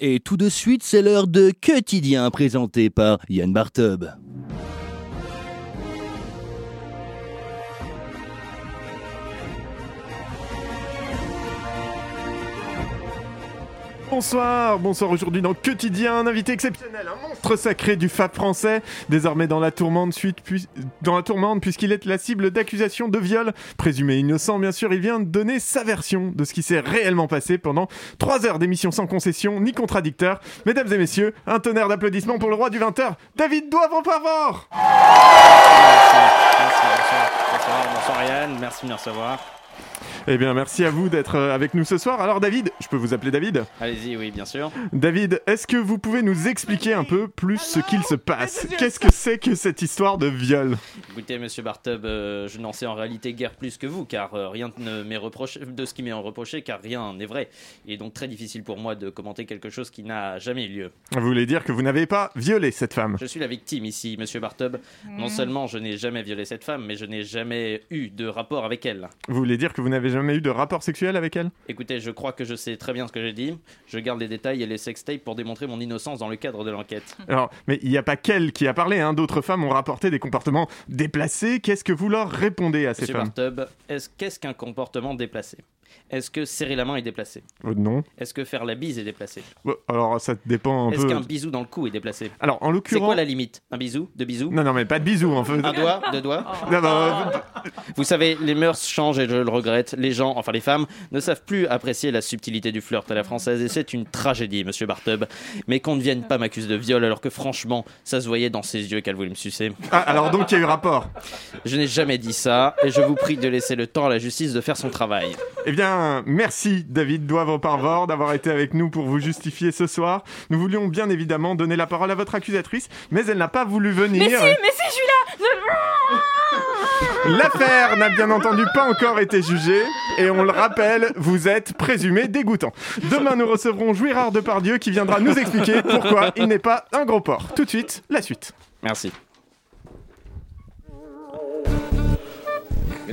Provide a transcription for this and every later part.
Et tout de suite, c'est l'heure de quotidien présenté par Yann Bartub. Bonsoir, bonsoir aujourd'hui dans Quotidien, un invité exceptionnel, un monstre sacré du Fab français, désormais dans la tourmente, dans la tourmente puisqu'il est la cible d'accusations de viol, présumé innocent bien sûr, il vient de donner sa version de ce qui s'est réellement passé pendant 3 heures d'émission sans concession ni contradicteur. Mesdames et messieurs, un tonnerre d'applaudissements pour le roi du 20h, David Doivre Pavor Merci, bonsoir. Bonsoir, bonsoir Yann, merci de me recevoir. Eh bien merci à vous d'être euh, avec nous ce soir. Alors David, je peux vous appeler David? Allez-y, oui, bien sûr. David, est-ce que vous pouvez nous expliquer un peu plus ce qu'il se passe? Qu'est-ce que c'est que cette histoire de viol? Écoutez, monsieur Bartub, euh, je n'en sais en réalité guère plus que vous, car euh, rien ne m'est reproché, de ce qui m'est reproché, car rien n'est vrai. Il est donc très difficile pour moi de commenter quelque chose qui n'a jamais eu lieu. Vous voulez dire que vous n'avez pas violé cette femme? Je suis la victime ici, monsieur Bartub. Non seulement je n'ai jamais violé cette femme, mais je n'ai jamais eu de rapport avec elle. Vous voulez dire que vous n'avez jamais eu de rapport sexuel avec elle? Écoutez, je crois que je sais très bien ce que j'ai dit. Je garde les détails et les sextapes pour démontrer mon innocence dans le cadre de l'enquête. Alors, mais il n'y a pas qu'elle qui a parlé, hein. d'autres femmes ont rapporté des comportements déplacés. Qu'est-ce que vous leur répondez à ces Monsieur femmes? Bartub, est-ce- qu'est-ce qu'un comportement déplacé? Est-ce que serrer la main est déplacé Euh, Non. Est-ce que faire la bise est déplacé Alors, ça dépend un Est-ce peu. qu'un bisou dans le cou est déplacé Alors, en C'est l'occurrence. quoi la limite? Un bisou? Deux bisous? Non, non, mais pas de bisous en fait. Un doigt? Deux doigts? Non, non, Vous savez, les mœurs changent et je le regrette. Les gens, enfin les femmes, ne savent plus apprécier la subtilité du flirt à la française et c'est une tragédie, monsieur Bartub. Mais qu'on ne vienne pas m'accuser de viol alors que franchement, ça se voyait dans ses yeux qu'elle voulait me sucer. Ah, alors donc il y a eu rapport. Je n'ai jamais dit ça et je vous prie de laisser le temps à la justice de faire son travail. Eh bien, merci David Doivre Parvor d'avoir été avec nous pour vous justifier ce soir. Nous voulions bien évidemment donner la parole à votre accusatrice, mais elle n'a pas voulu venir. Mais si, mais si, je suis là L'affaire n'a bien entendu pas encore été jugée, et on le rappelle, vous êtes présumé dégoûtant. Demain, nous recevrons Jouirard Depardieu qui viendra nous expliquer pourquoi il n'est pas un gros porc. Tout de suite, la suite. Merci.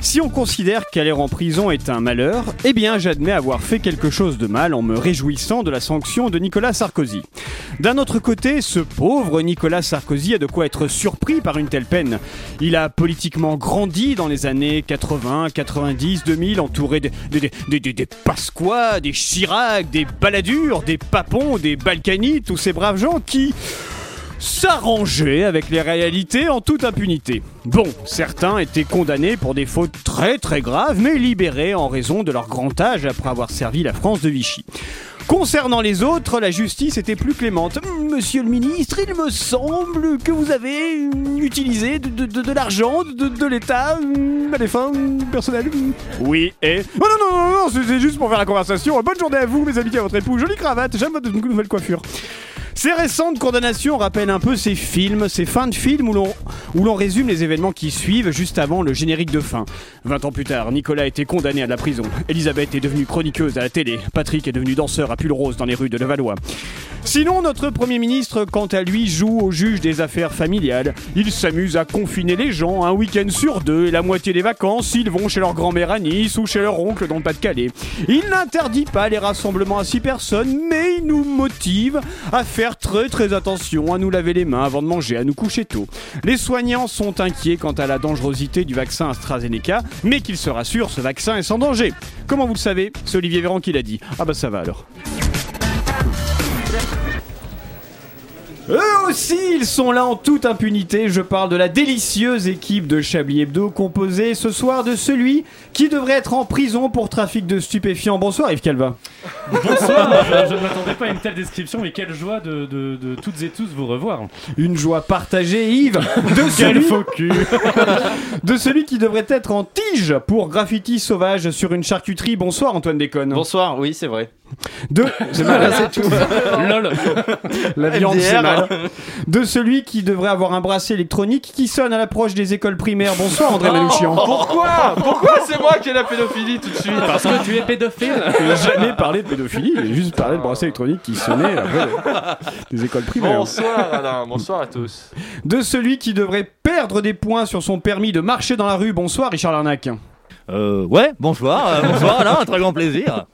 Si on considère qu'aller en prison est un malheur, eh bien j'admets avoir fait quelque chose de mal en me réjouissant de la sanction de Nicolas Sarkozy. D'un autre côté, ce pauvre Nicolas Sarkozy a de quoi être surpris par une telle peine. Il a politiquement grandi dans les années 80, 90, 2000, entouré des- des Pasqua, des Chirac, des Balladur, des Papons, des Balkany, tous ces braves gens qui s'arranger avec les réalités en toute impunité. Bon, certains étaient condamnés pour des fautes très très graves, mais libérés en raison de leur grand âge après avoir servi la France de Vichy. Concernant les autres, la justice était plus clémente. Monsieur le ministre, il me semble que vous avez utilisé de, de- de- de l'argent de, de l'État hum, à des fins personnelles. hum. Oui, et... Oh non, non, non, non, c'est- c'est juste pour faire la conversation. Bonne journée à vous, mes amis, à votre époux. Jolie cravate, j'aime votre nouvelle coiffure. Ces récentes condamnations rappellent un peu ces films, ces fins de films où l'on, résume les événements qui suivent juste avant le générique de fin. 20 ans plus tard, Nicolas a été condamné à la prison. Elisabeth est devenue chroniqueuse à la télé. Patrick est devenu danseur à pull rose dans les rues de Levallois. Sinon, notre Premier ministre, quant à lui, joue au juge des affaires familiales. Il s'amuse à confiner les gens un week-end sur deux et la moitié des vacances, ils vont chez leur grand-mère à Nice ou chez leur oncle dans le Pas-de-Calais. Il n'interdit pas les rassemblements à six personnes, mais il nous motive à faire très très attention, à nous laver les mains avant de manger, à nous coucher tôt. Les soignants sont inquiets quant à la dangerosité du vaccin AstraZeneca, mais qu'ils se rassurent, ce vaccin est sans danger. Comment vous le savez? C'est Olivier Véran qui l'a dit. Ah bah ça va alors. Eux aussi, ils sont là en toute impunité. Je parle de la délicieuse équipe de Chablis Hebdo, composée ce soir de celui qui devrait être en prison pour trafic de stupéfiants. Bonsoir Yves Calva. Bonsoir, je, je ne m'attendais pas à une telle description, mais quelle joie de, de- de toutes et tous vous revoir. Une joie partagée, Yves, de celui, de celui qui devrait être en tige pour graffiti sauvage sur une charcuterie. Bonsoir Antoine Déconne. Bonsoir, oui, c'est vrai. De, c'est mal, c'est tout. Lol. La viande, MDR. c'est mal. De celui qui devrait avoir un bracelet électronique qui sonne à l'approche des écoles primaires. Bonsoir, André Manouchian. Pourquoi Pourquoi c'est moi qui ai la pédophilie tout de suite Parce que tu es pédophile. Il n'a jamais parlé de pédophilie, il a juste parlé de bracelet électronique qui sonnait après des écoles primaires. Bonsoir Alain, bonsoir à tous. De celui qui devrait perdre des points sur son permis de marcher dans la rue. Bonsoir, Richard Larnac. Euh, ouais, bonsoir, euh, bonsoir Alain, un très grand plaisir.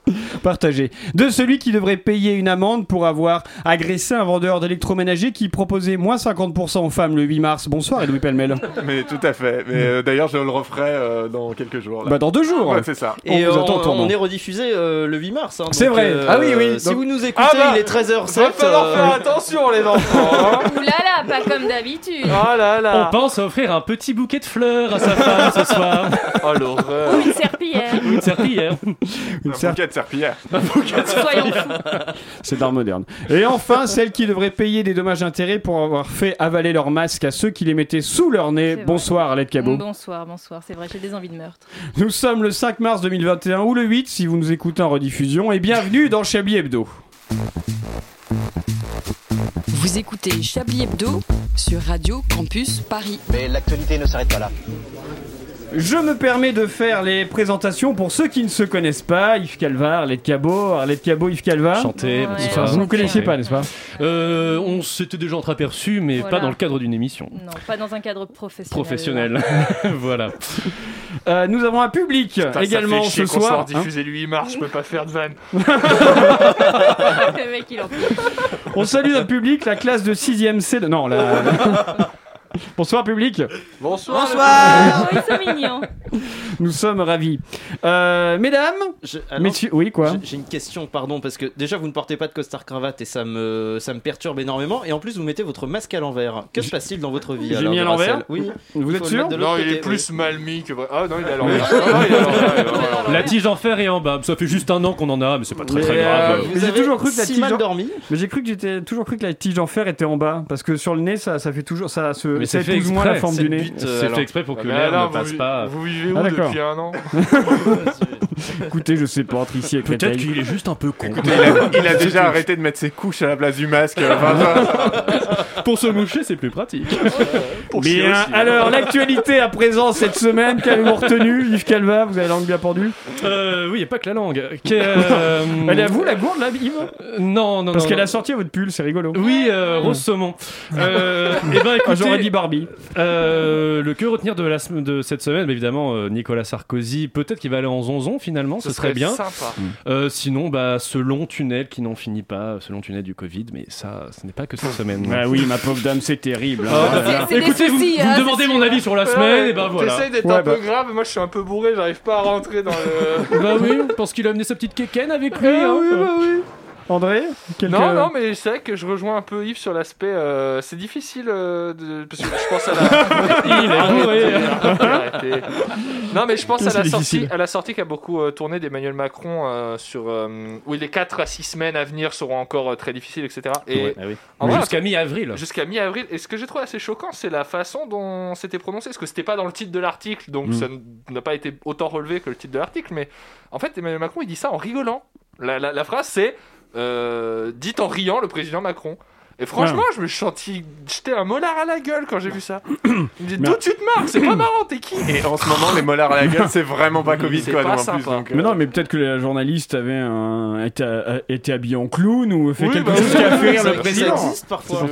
Partagé. De celui qui devrait payer une amende pour avoir agressé un vendeur d'électroménager qui proposait moins 50% aux femmes le 8 mars. Bonsoir, Edoui Pellemel. Mais tout à fait. Mais euh, d'ailleurs, je le referai euh, dans quelques jours. là. Bah, dans deux jours. Ouais, c'est ça. Et On vous attend on, on est rediffusé euh, le 8 mars. hein, C'est vrai. euh, Ah oui, oui. Si vous nous écoutez, Ah bah, il est 13h07. Va falloir euh, faire attention les enfants. hein. Ouh là là, pas comme d'habitude. Oh là On là. pense à offrir un petit bouquet de fleurs à sa femme ce soir. Oh l'horreur. Ou une serpillière. Une serpillière. Une Un serpe- bouquet de serpillière. Soyons fous. C'est d'art moderne. Et enfin, celle qui devrait payer des dommages intérêts pour avoir fait avaler leur masque à ceux qui les mettaient sous leur nez. Bonsoir, Arlette Cabot. Bonsoir, bonsoir. C'est vrai, j'ai des envies de meurtre. Nous sommes le 5 mars 2021 ou le 8 si vous nous écoutez en rediffusion. Et bienvenue dans Chablis Hebdo. Vous écoutez Chablis Hebdo sur Radio Campus Paris. Mais l'actualité ne s'arrête pas là. Je me permets de faire les présentations pour ceux qui ne se connaissent pas. Yves Calva, Arlette Cabot, Arlette Cabot, Yves Calva. Chanter. Ouais. Enfin, vous ne connaissiez pas, n'est-ce pas Euh, on s'était déjà entreaperçu, mais Voilà. pas dans le cadre d'une émission. Non, pas dans un cadre professionnel. Professionnelle. voilà. Euh, Nous avons un public Putain, ça également fait chier ce soir. hein. diffusé le 8 mars, je peux pas faire de vanne. Le mec, il en. On salue notre public, la classe de 6ème C. de- Non, la... Bonsoir public, Bonsoir. Oh, ils sont mignons. nous sommes ravis. Euh, mesdames, je- alors, messieurs, oui quoi j'ai- une question, pardon, parce que déjà vous ne portez pas de costard cravate et ça me, ça me perturbe énormément. Et en plus, vous mettez votre masque à l'envers. Que se passe-t-il dans votre vie J'ai mis à l'envers Oui. Vous êtes sûr Non, il est plus mal mis que vrai. Ah non, il est à l'envers. Ah. La tige en fer est en bas. Ça fait juste un an qu'on en a, mais c'est pas très Mais, très euh, grave. Vous Mais j'ai avez toujours cru que la si tige mal en- dormi? Mais j'ai cru que j'étais toujours cru que la tige en fer était en bas parce que sur le nez ça, ça fait toujours ça se Mais c'est fait moins la exprès, forme c'est du nez. but. C'est Euh, fait exprès pour que Mais l'air ne passe pas. vous vivez où Ah, d'accord. depuis un an Écoutez, je sais pas entre ici et Peut-être qu'il est juste un peu con. Il a, il a déjà arrêté de mettre ses couches à la place du masque. Enfin, ça- Pour se moucher, c'est plus pratique. Bien, aussi. alors l'actualité à présent cette semaine, qu'avez-vous retenu Yves Calva, vous avez la langue bien pendue? Euh, oui, a pas que la langue. Que- euh, Elle est à vous la gourde là, Yves? Euh, Non, non, Parce qu'elle a sorti à votre pull, c'est rigolo. Oui, euh, Rose Saumon. Euh, eh ben, Ah, écoutez, J'aurais dit Barbie. euh, le que retenir de, la, de cette semaine, évidemment, euh, Nicolas Sarkozy, peut-être qu'il va aller en zonzon finalement, ce, serait bien. Sympa. Euh, sinon, bah, ce long tunnel qui n'en finit pas, ce long tunnel du Covid, mais ça, ce n'est pas que cette semaine. Ah oui, ma pauvre dame, c'est terrible. hein. Ah, Voilà. C'est des Écoutez, vous, soucis, vous hein, me demandez c'est mon avis sur la semaine, et ben voilà. T'essayes d'être Ouais, un bah. peu grave, moi je suis un peu bourré, j'arrive pas à rentrer dans le. Bah oui, je pense qu'il a amené sa petite kéken avec lui. Ah hein. oui, bah oui. André quelques- Non, non, mais c'est vrai que je rejoins un peu Yves sur l'aspect. euh, c'est difficile euh, de. Parce que je pense à la. Il est bourré. Arrêtez. Non, mais je pense à la, sortie, à la sortie qui a beaucoup euh, tourné d'Emmanuel Macron euh, sur. euh, oui, les 4 à 6 semaines à venir seront encore euh, très difficiles, etc. Et Ouais, ah oui. Jusqu'à mi-avril. Jusqu'à mi-avril. Et ce que j'ai trouvé assez choquant, c'est la façon dont c'était prononcé. Parce que c'était pas dans le titre de l'article, donc Mm. ça n'a pas été autant relevé que le titre de l'article. Mais en fait, Emmanuel Macron, il dit ça en rigolant. La, la- la phrase, c'est euh, Dites en riant le président Macron. Et franchement, je me suis senti jeter un molar à la gueule quand j'ai vu ça. Il me dit Mais- D'où tu te marres C'est pas marrant, t'es qui? Et en ce moment, les molars à la gueule, c'est vraiment pas Covid, quoi. pas nous, en plus, sympa. donc, euh, Mais non, mais peut-être que la journaliste avait un... été, a- été habillée en clown ou fait Oui, quelque bah chose qui a fait rire Ça- le ça président. existe parfois.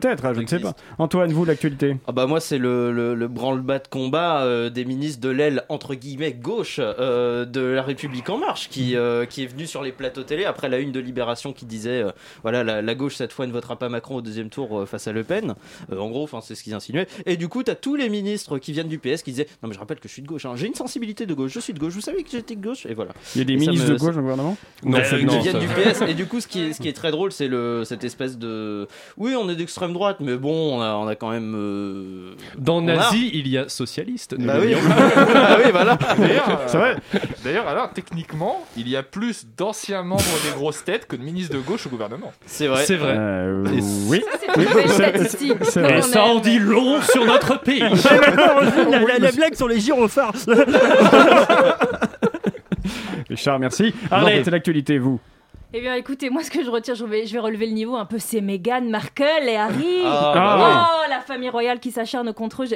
Peut-être, ah, je ne sais pas. Antoine, vous, l'actualité Ah bah moi c'est le, le, le branle-bas de combat euh, des ministres de l'aile entre guillemets gauche euh, de la République en marche qui, euh, qui est venu sur les plateaux télé après la une de Libération qui disait euh, voilà la, la gauche cette fois ne votera pas Macron au deuxième tour euh, face à Le Pen. Euh, en gros enfin c'est ce qu'ils insinuaient. Et du coup t'as tous les ministres qui viennent du PS qui disaient non mais je rappelle que je suis de gauche hein. j'ai une sensibilité de gauche je suis de gauche vous savez que j'étais de gauche et voilà. Il y a des Et ministres me- de gauche le gouvernement Non, euh, viennent ça- du PS et du coup ce qui est, ce qui est très drôle c'est le cette espèce de oui on est d'extrême droite mais bon on a, on a quand même euh, Dans a- nazi, il y a socialiste. bah oui ah oui voilà D'ailleurs, euh, C'est vrai D'ailleurs, alors, techniquement, il y a plus d'anciens membres des grosses têtes que de ministres de gauche au gouvernement. c'est vrai C'est vrai. Euh, Oui. C'est vrai. Et ça en dit long sur notre pays. la, la- la blague sur les gyrophares. Richard, merci. Arlette, l'actualité, vous Eh bien, écoutez, moi, ce que je retiens, je vais, je vais relever le niveau un peu, c'est Meghan Markle et Harry. Ah, bah oh, la famille royale qui s'acharne contre eux.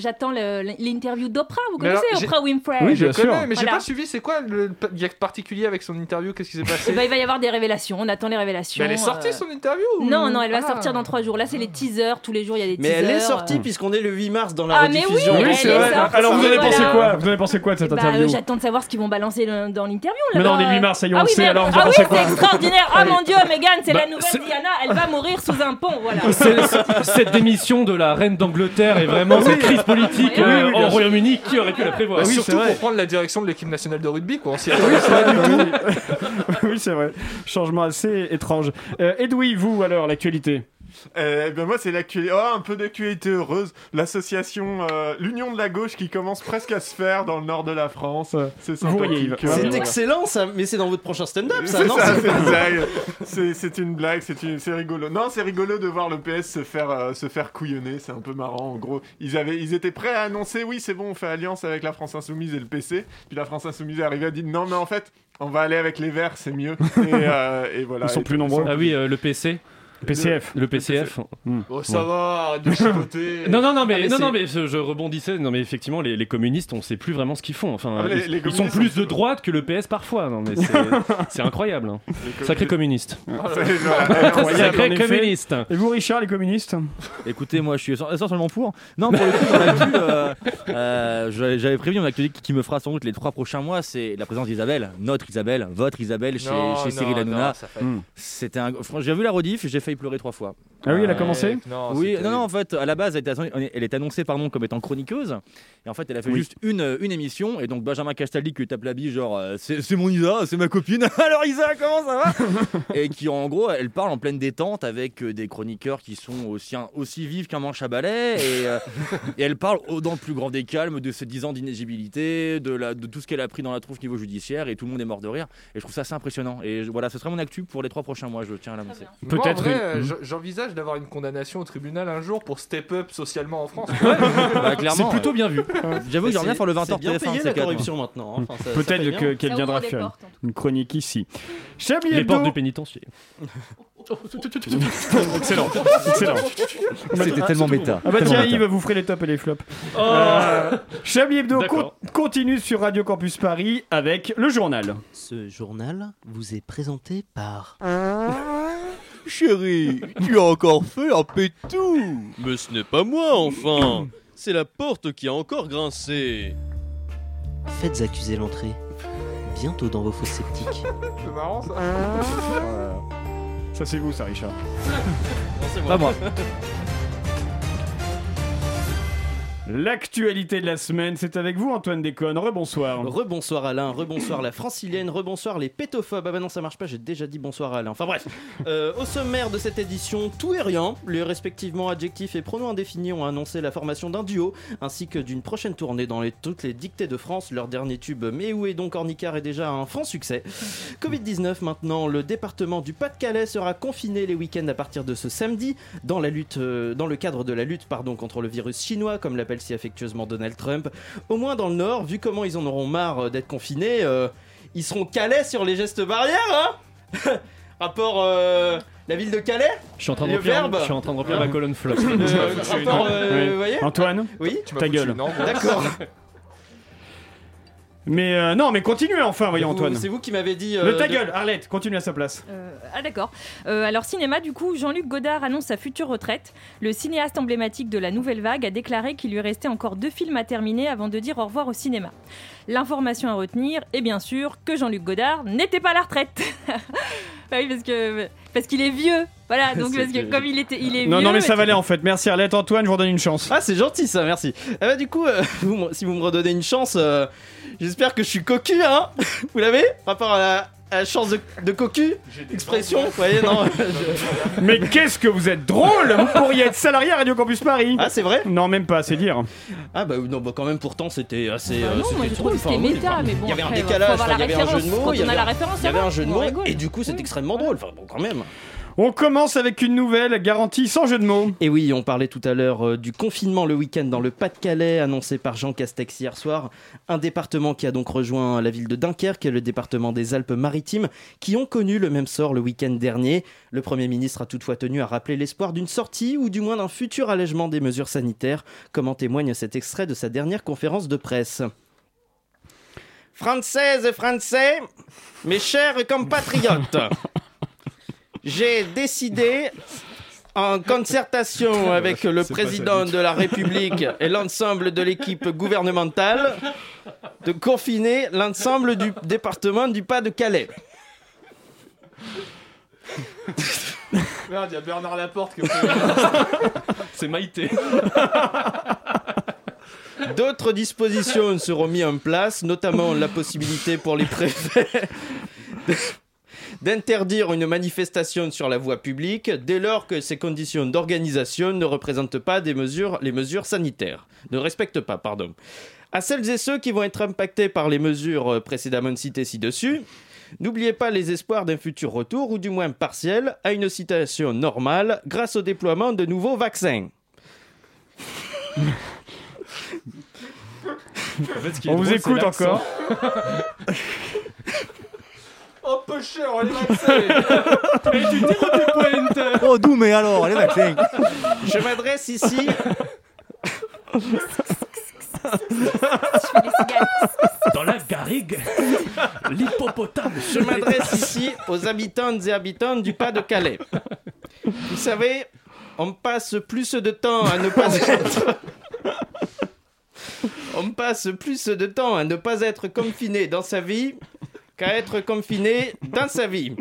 J'attends l'interview d'Oprah. Vous Mais alors, connaissez Oprah Winfrey? Oui, Je bien sûr. connais, mais j'ai Voilà. pas suivi. C'est quoi le y a particulier avec son interview? Qu'est-ce qui s'est Eh passé ben, il va y avoir des révélations. On attend les révélations. Mais Elle est sortie euh, son interview ou- Non, non, elle va Ah. sortir dans trois jours. Là, c'est les teasers. Tous les jours, il y a des Mais teasers. elle est sortie euh. puisqu'on est le 8 mars dans la Ah, mais oui, rediffusion. elle Oui, est c'est vrai. sortie, Alors, vous en avez voilà. pensé quoi? Vous avez pensé quoi de cette Bah, interview? euh, J'attends de savoir ce qu'ils vont balancer dans l'interview. Mais non, on est 8 mars, ça y est, on ah le oui, sait, mais- alors, vous en oui, pensez quoi? Extraordinaire. Ah mon dieu, Meghan, c'est Bah, la nouvelle c'est- Diana. Elle va mourir sous un pont. Voilà. C'est- c'est- Cette démission de la reine d'Angleterre et vraiment cette crise politique Oui, oui, euh, oui, au Royaume-Uni, qui aurait pu la prévoir Bah, oui, surtout c'est vrai. pour prendre la direction de l'équipe nationale de rugby, quoi. On s'y Oui, attendait c'est pas vrai, du tout. oui. oui, c'est vrai. Changement assez étrange. Euh, Edoui, vous alors, l'actualité? Euh, ben moi, c'est l'actualité. Oh, un peu d'actualité heureuse. L'association, euh, l'Union de la gauche qui commence presque à se faire dans le nord de la France. C'est sympathique. Euh, C'est Voilà. excellent ça, mais c'est dans votre prochain stand-up ça, C'est non ça, c'est- c'est une blague. C'est- C'est une blague, c'est une- c'est rigolo. Non, c'est rigolo de voir le PS se faire, euh, se faire couillonner, c'est un peu marrant. En gros, ils, avaient, ils étaient prêts à annoncer oui, c'est bon, on fait alliance avec la France Insoumise et le PC. Puis la France Insoumise est arrivée à dire non, mais en fait, on va aller avec les Verts, c'est mieux. Et, euh, et voilà. Ils sont Et- plus nombreux. Ah oui, euh, le PC, PCF. le PCF. Oh, ça va, arrête de chipoter. Non, non, non, mais, Ah, mais non, non, mais je, je rebondissais. Non, mais effectivement, les, les communistes, on sait plus vraiment ce qu'ils font. Enfin, Ah, les- ils, les ils sont plus de droite que le PS parfois. Non, mais c'est incroyable. hein. Sacré communiste. En Sacré communiste. Et vous, Richard, les communistes Écoutez, moi je suis essen- essentiellement pour. Non, pour le coup, dans l'actu, euh, euh, j'avais prévu une actualité qui- qui me fera sans doute les trois prochains mois c'est la présence d'Isabelle, notre Isabelle, votre Isabelle chez, Non, chez Cyril Hanouna. fait- C'était un. J'ai vu la rediff, j'ai failli pleurer trois fois. Ah oui, elle a Euh, commencé Non, oui, non, non, en fait, à la base, elle est, elle est annoncée pardon, comme étant chroniqueuse. Et en fait, elle a fait Oui. juste une, une émission. Et donc, Benjamin Castaldi qui tape la bille, genre, euh, c'est mon Isa, c'est ma copine. Alors, Isa, comment ça va Et qui, en gros, elle parle en pleine détente avec euh, des chroniqueurs qui sont aussi, aussi vifs qu'un manche à balai. Et, euh, et elle parle au- dans le plus grand des calmes de ses 10 ans d'inéligibilité, de, la, de tout ce qu'elle a pris dans la trousse niveau judiciaire. Et tout le monde est mort de rire. Et je trouve ça assez impressionnant. Et voilà, ce serait mon actu pour les trois prochains mois, je tiens à l'annoncer. Peut-être une- euh, Mhm. j'envisage d'avoir une condamnation au tribunal un jour pour step up socialement en France. Bah, clairement, C'est plutôt bien vu. J'avoue que j'aimerais bien faire le 20h C'est bien TF1 payé la corruption maintenant. hein. Enfin, Peut-être qu'elle viendra faire portes, une chronique ici. Chablis Les portes Hebdo. du pénitencier. Excellent, excellent. C'était tellement méta. Ah bah tiens. Yves, vous ferez les tops et les flops. Euh, Chablis Hebdo continue sur Radio Campus Paris avec le journal. Ce journal vous est présenté par. Chérie, tu as encore fait un pétou Mais ce n'est pas moi, enfin C'est la porte qui a encore grincé Faites accuser l'entrée. Bientôt dans vos fosses sceptiques. C'est marrant ça. Ça c'est vous ça Richard. Pas moi. L'actualité de la semaine, c'est avec vous Antoine Déconne. Rebonsoir. Rebonsoir Alain, rebonsoir la francilienne, rebonsoir les pétophobes. Ah bah non, ça marche pas, j'ai déjà dit bonsoir Alain. Enfin bref, Euh, au sommaire de cette édition, tout et rien. Les respectivement adjectifs et pronoms indéfinis ont annoncé la formation d'un duo ainsi que d'une prochaine tournée dans les- toutes les dictées de France. Leur dernier tube, Mais où est donc Ornicard, est déjà un franc succès. Covid-19 maintenant, le département du Pas-de-Calais sera confiné les week-ends à partir de ce samedi dans, la lutte, euh, dans le cadre de la lutte pardon, contre le virus chinois, comme l'appelle si affectueusement Donald Trump. Au moins dans le Nord, vu comment ils en auront marre euh, d'être confinés, euh, ils seront calais sur les gestes barrières, hein Rapport euh, la ville de Calais Je suis en train de remplir, je suis en train de remplir ma colonne flop. Euh, rapport, euh, Oui. vous voyez Antoine, Oui Tu Ta gueule. angoisse. D'accord. mais euh, non, mais continuez enfin, voyons Vous- Antoine. C'est vous qui m'avez dit. Le euh, ta de- gueule, Arlette, continue à sa place. Euh, ah d'accord. Euh, alors cinéma, du coup, Jean-Luc Godard annonce sa future retraite. Le cinéaste emblématique de la Nouvelle Vague a déclaré qu'il lui restait encore deux films à terminer avant de dire au revoir au cinéma. L'information à retenir est bien sûr que Jean-Luc Godard n'était pas à la retraite. Bah oui, parce que parce qu'il est vieux. Voilà, donc parce que comme il était, il est Non, vieux. non, mais ça valait en fait. Merci Arlette. Antoine, je vous redonne une chance. Ah, c'est gentil ça, merci. Ah bah, du coup, euh, vous si vous me redonnez une chance, euh, j'espère que je suis cocu, hein Vous l'avez? Rapport à la, à chance de, de cocu Expression Vous voyez, non Mais qu'est-ce que vous êtes drôle Vous pourriez être salarié à Radio Campus Paris. Ah, c'est vrai Non, même pas, c'est dire. Ah bah non, bah quand même, pourtant c'était assez. Bah euh, non, moi c'était j'ai trouvé que drôle, c'était enfin, oui, méta, enfin, mais bon. Il y avait un après, faut décalage, avoir enfin, il y la avait un jeu de mots. Quand il y on a avait la un- référence, Il y ça avait va, un jeu de on mots rigole. et du coup c'est extrêmement drôle. Enfin bon, quand même. On commence avec une nouvelle garantie sans jeu de mots. Et oui, on parlait tout à l'heure euh, du confinement le week-end dans le Pas-de-Calais, annoncé par Jean Castex hier soir. Un département qui a donc rejoint la ville de Dunkerque et le département des Alpes-Maritimes, qui ont connu le même sort le week-end dernier. Le Premier ministre a toutefois tenu à rappeler l'espoir d'une sortie ou du moins d'un futur allègement des mesures sanitaires, comme en témoigne cet extrait de sa dernière conférence de presse. Françaises et Français, mes chers compatriotes, j'ai décidé, en concertation avec le président de la République et l'ensemble de l'équipe gouvernementale, de confiner l'ensemble du département du Pas-de-Calais. Merde, il y a Bernard Laporte qui C'est Maïté. D'autres dispositions seront mises en place, notamment la possibilité pour les préfets d'interdire une manifestation sur la voie publique dès lors que ces conditions d'organisation ne représentent pas des mesures, les mesures sanitaires, ne respectent pas, pardon. À celles et ceux qui vont être impactés par les mesures euh, précédemment citées ci-dessus, n'oubliez pas les espoirs d'un futur retour, ou du moins partiel, à une situation normale grâce au déploiement de nouveaux vaccins. On vous écoute encore. Oh, peu cher, les vaccins Et tu tires tes pointes Oh, d'où, mais alors, les vaccins? Je m'adresse ici. Dans la garrigue, l'hippopotame. Je m'adresse ici aux habitantes et habitants du Pas-de-Calais. Vous savez, on passe plus de temps à ne pas être. On passe plus de temps à ne pas être confiné dans sa vie qu'à être confiné dans sa vie.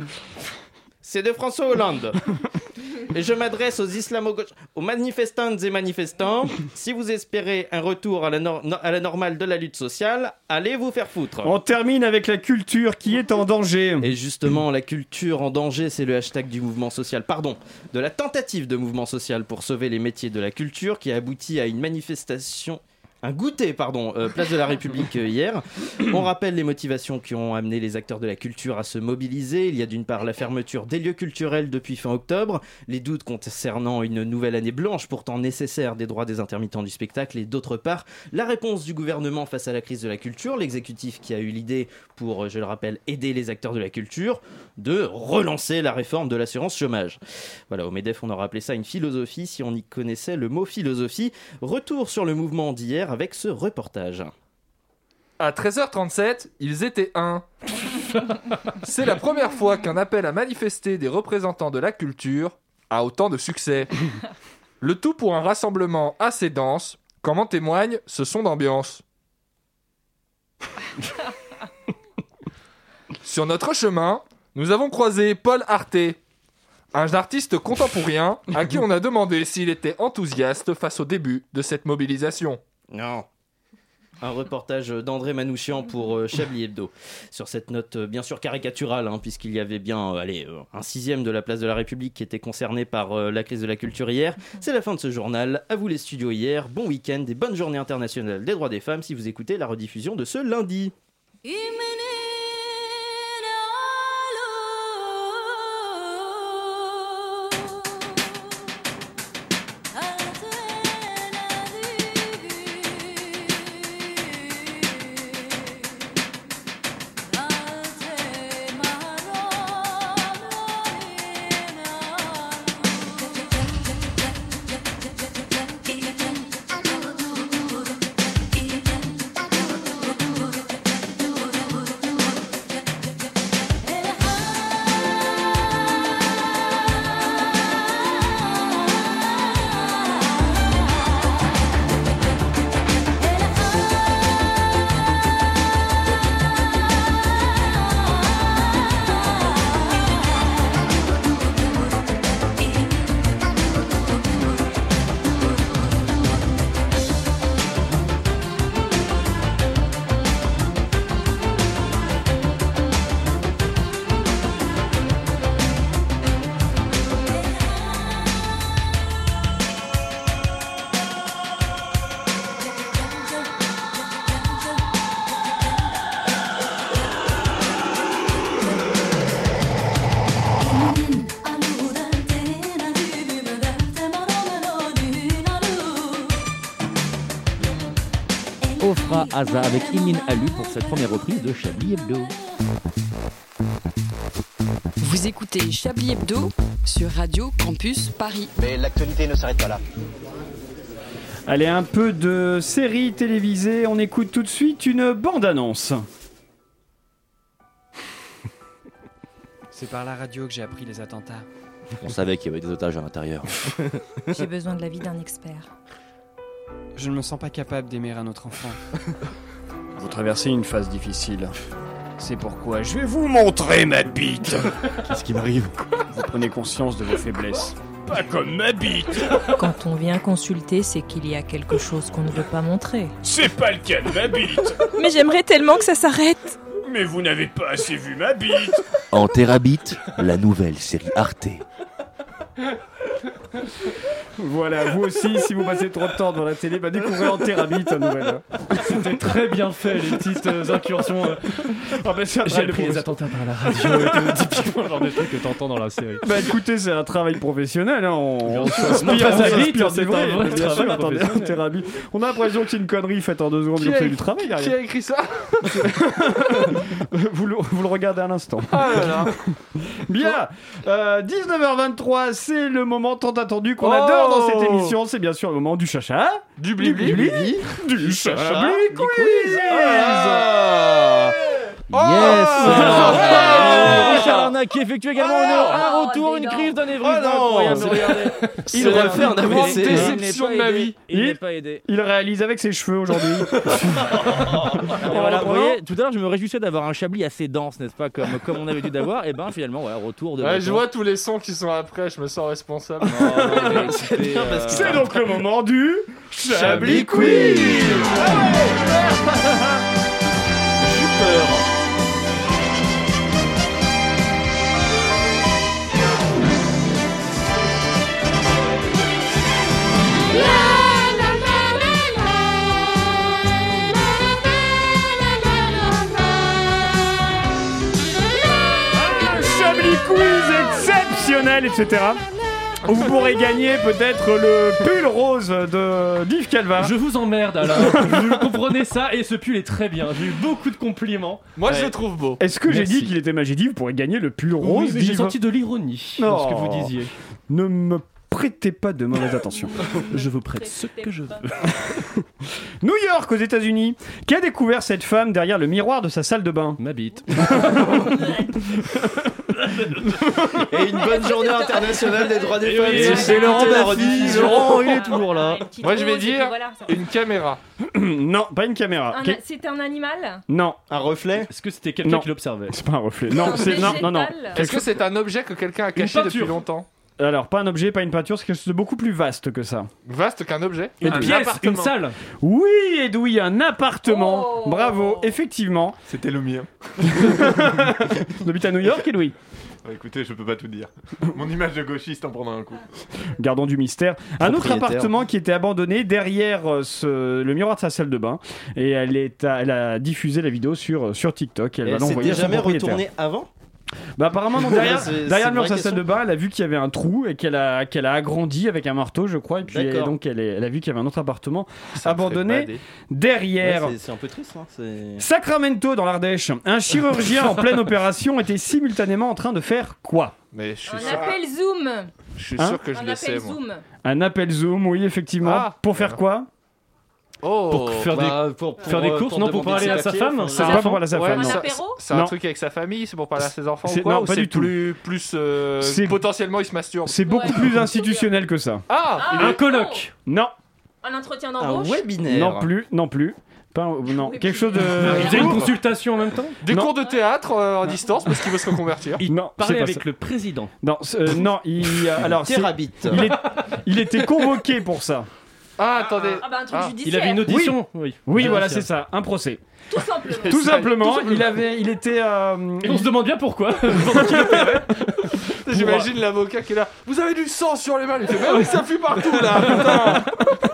C'est de François Hollande. Et je m'adresse aux islamo aux manifestantes et manifestants. Si vous espérez un retour à la, à la normale de la lutte sociale, allez vous faire foutre. On termine avec la culture qui est en danger. Et justement, la culture en danger, c'est le hashtag du mouvement social, pardon, de la tentative de mouvement social pour sauver les métiers de la culture qui a abouti à une manifestation. Un goûter, pardon, euh, place de la République euh, hier. On rappelle les motivations qui ont amené les acteurs de la culture à se mobiliser. Il y a d'une part la fermeture des lieux culturels depuis fin octobre, les doutes concernant une nouvelle année blanche pourtant nécessaire des droits des intermittents du spectacle, et d'autre part la réponse du gouvernement face à la crise de la culture, l'exécutif qui a eu l'idée pour, euh, je le rappelle, aider les acteurs de la culture, de relancer la réforme de l'assurance chômage. Voilà, au MEDEF, on aurait appelé ça une philosophie si on y connaissait le mot philosophie. Retour sur le mouvement d'hier avec ce reportage. À 13h37, ils étaient un. C'est la première fois qu'un appel à manifester des représentants de la culture a autant de succès. Le tout pour un rassemblement assez dense, comme en témoigne ce son d'ambiance. Sur notre chemin, nous avons croisé Paul Arté, un artiste contemporain à qui on a demandé s'il était enthousiaste face au début de cette mobilisation. Non. Un reportage d'André Manouchian pour euh, Chablis Hebdo. Sur cette note euh, bien sûr caricaturale, hein, puisqu'il y avait bien euh, allez, euh, un sixième de la place de la République qui était concerné par euh, la crise de la culture hier. C'est la fin de ce journal. À vous les studios hier. Bon week-end et bonne journée internationale des droits des femmes si vous écoutez la rediffusion de ce lundi. Avec Imin Alu pour cette première reprise de Chablis Hebdo. Vous écoutez Chablis Hebdo sur Radio Campus Paris. Mais l'actualité ne s'arrête pas là. Allez, un peu de série télévisée. On écoute tout de suite une bande-annonce. C'est par la radio que j'ai appris les attentats. On savait qu'il y avait des otages à l'intérieur. J'ai besoin de l'avis d'un expert. Je ne me sens pas capable d'aimer un autre enfant. Vous traversez une phase difficile. C'est pourquoi je vais vous montrer ma bite. Qu'est-ce qui m'arrive Vous prenez conscience de vos faiblesses. Pas comme ma bite. Quand on vient consulter, c'est qu'il y a quelque chose qu'on ne veut pas montrer. C'est pas le cas de ma bite. Mais j'aimerais tellement que ça s'arrête. Mais vous n'avez pas assez vu ma bite. En Terabit, la nouvelle série Arte. Voilà, vous aussi, si vous passez trop de temps devant la télé, bah découvrez en Terabit un nouvel. C'était très bien fait, les petites euh, incursions. euh. Ah bah, c'est un J'ai travail appris les attentats par la radio. et tout, typiquement, le genre de trucs que t'entends dans la série. Bah écoutez, c'est un travail professionnel. Hein. On, on Non, s'inspire, pas on ça s'inspire, vite, c'est c'est vrai. un vrai Bien sûr, travail attendez, professionnel. Terabit. On a l'impression que c'est une connerie faite en deux secondes, Qui a c'est du écrit- travail Qui a écrit ça vous, le, vous le regardez à l'instant. Ah là là. Bien, euh, 19h23, c'est le moment tant attendu qu'on Oh adore dans cette émission. C'est bien sûr le moment du chacha. Du blibli. Du blibli. Du chacha. Du quiz. Ah. Yes Oh Richard qui effectue également un retour, une crise d'anévrisme Oh regardez. Il refait un AVC. déception de ma vie. Il Il- n'est pas aidé. Il réalise avec ses cheveux aujourd'hui. Voilà, vous voyez, tout à l'heure je me réjouissais d'avoir un chablis assez dense, n'est-ce pas, comme, comme on avait dû d'avoir. Et ben finalement, ouais, retour de. Ouais, je vois tous les sons qui sont après, je me sens responsable. C'est C'est donc le moment du Chablis Quiz. Un exceptionnel, etc. Où vous pourrez gagner peut-être le pull rose de d'Yves Calva. Je vous emmerde alors. vous comprenez ça et ce pull est très bien. J'ai eu beaucoup de compliments. Moi, je le trouve beau. Est-ce que j'ai dit qu'il était magique Vous pourrez gagner le pull rose j'ai senti de l'ironie dans ce que vous Oh. disiez. Ne me prêtez pas de mauvaise attention. Je vous prête ce que je veux. New York, aux États-Unis. Qui a découvert cette femme derrière le miroir de sa salle de bain? Ma bite. Et une bonne journée internationale des droits des femmes. oui, c'est Laurent Baffy. Laurent, il est toujours là. Moi, je vais dire une caméra. Non, pas une caméra. Un- C'était un animal? Non, Un reflet? Est-ce que c'était quelqu'un qui l'observait? C'est pas un reflet. Non, c'est non, non, non. Est-ce que c'est un objet que quelqu'un a caché depuis longtemps? Alors, pas un objet, pas une peinture, c'est quelque chose de beaucoup plus vaste que ça. Vaste qu'un objet Une Un pièce, une salle. Oui, Edoui, un appartement. Oh. Bravo, effectivement. C'était le mien. On habite à New York, Edoui. Ouais, écoutez, je peux pas tout dire. Mon image de gauchiste en prendra un coup. Gardons du mystère. Un autre Propriétaire. appartement qui était abandonné derrière euh, ce- le miroir de sa salle de bain. Et elle, est à- elle a diffusé la vidéo sur, sur TikTok. Elle va Elle l'envoyer s'était à son jamais propriétaire. retournée avant? Bah apparemment non, derrière, derrière le mur de sa salle de bain, elle a vu qu'il y avait un trou et qu'elle a, qu'elle a agrandi avec un marteau, je crois, et puis donc elle, est- elle a vu qu'il y avait un autre appartement Ça abandonné derrière. Ouais, c'est- un peu triste. Hein. Sacramento dans l'Ardèche, un chirurgien en pleine opération était simultanément en train de faire quoi? Mais je suis Un sûr, appel Zoom. je suis Hein sûr que je Un le sais, appel moi. Zoom. Un appel Zoom, oui effectivement. Ah. pour faire quoi? Oh Pour faire des- Bah, pour, pour, faire des euh, courses, pour non, pour parler à sa femme, C'est pas pour la sa Ouais, femme. C'est un truc avec sa famille, c'est pour parler à ses enfants C'est- ou quoi non, ou pas du tout. plus, euh, C'est- potentiellement il se masturbe. C'est beaucoup Ouais. plus institutionnel que ça. Ah, Ah, Un colloque. Non, Un entretien Un d'embauche. webinaire. non plus, non plus. Pas, non, quelque chose de. Il faisait une consultation en même temps. des Non. cours de théâtre euh, en distance parce qu'il veut se reconvertir. Il Non, parlait avec ça. le président. Non, euh, non, il. euh, alors, est- il était convoqué pour ça. Ah, attendez. Ah bah un truc Ah. Il avait une audition. Oui. Oui, voilà, c'est ça, un procès. Tout simplement. Tout ça, simplement, tout simplement. il avait, il était. euh, Et on se demande bien pourquoi. J'imagine l'avocat qui est là. Vous avez du sang sur les mains. Il fait, mais oui, ça fuit partout là. putain.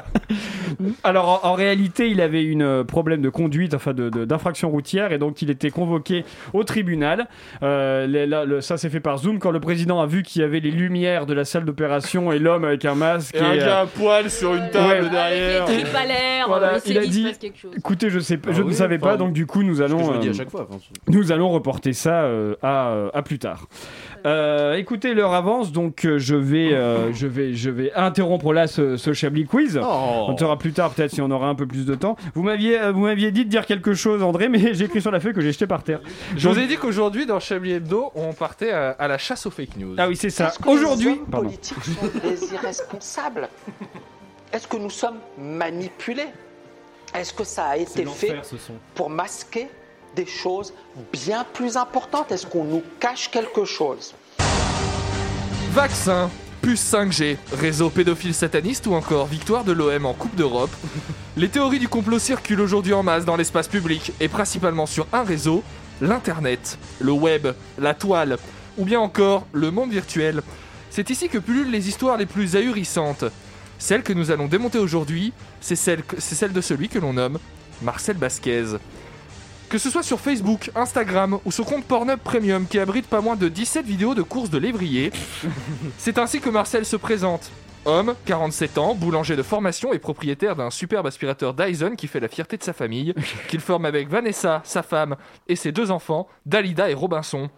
Alors en, en réalité, il avait une euh, problème de conduite, enfin de- de- d'infraction routière, et donc il était convoqué au tribunal. Euh, les- là, le- ça s'est fait par Zoom quand le président a vu qu'il y avait les lumières de la salle d'opération et l'homme avec un masque. Et un euh, gars à poil sur une table Ouais. derrière. Avec les tripes à l'air, Voilà, euh, il a dit- passe quelque chose. Écoutez, je sais, Ah je ne savais enfin, pas, donc du coup nous allons, je le dis à euh, chaque fois, enfin, nous allons reporter ça euh, à, euh, à plus tard. Euh, écoutez, l'heure avance, donc euh, je vais, euh, je vais, je vais interrompre là ce, ce Chablis quiz. On te saura plus tard peut-être si on aura un peu plus de temps. Vous m'aviez, vous m'aviez dit de dire quelque chose, André, mais j'ai écrit sur la feuille que j'ai jeté par terre. Je vous ai dit qu'aujourd'hui, dans Chablis Hebdo, on partait à, à la chasse aux fake news. Ah oui, c'est ça. Est-ce que Aujourd'hui, les politiques sont des irresponsables? Est-ce que nous sommes manipulés? Est-ce que ça a été fait ce pour masquer des choses bien plus importantes Est-ce qu'on nous cache quelque chose? Vaccin, puce 5G, réseau pédophile sataniste ou encore victoire de l'OM en Coupe d'Europe. Les théories du complot circulent aujourd'hui en masse dans l'espace public et principalement sur un réseau, l'Internet, le web, la toile ou bien encore le monde virtuel. C'est ici que pullulent les histoires les plus ahurissantes. Celle que nous allons démonter aujourd'hui, c'est celle, celle de celui que l'on nomme Marcel Basquez. Que ce soit sur Facebook, Instagram ou son compte Pornhub Premium qui abrite pas moins de 17 vidéos de courses de lévrier, c'est ainsi que Marcel se présente. Homme, 47 ans, boulanger de formation et propriétaire d'un superbe aspirateur Dyson qui fait la fierté de sa famille, qu'il forme avec Vanessa, sa femme, et ses deux enfants, Dalida et Robinson.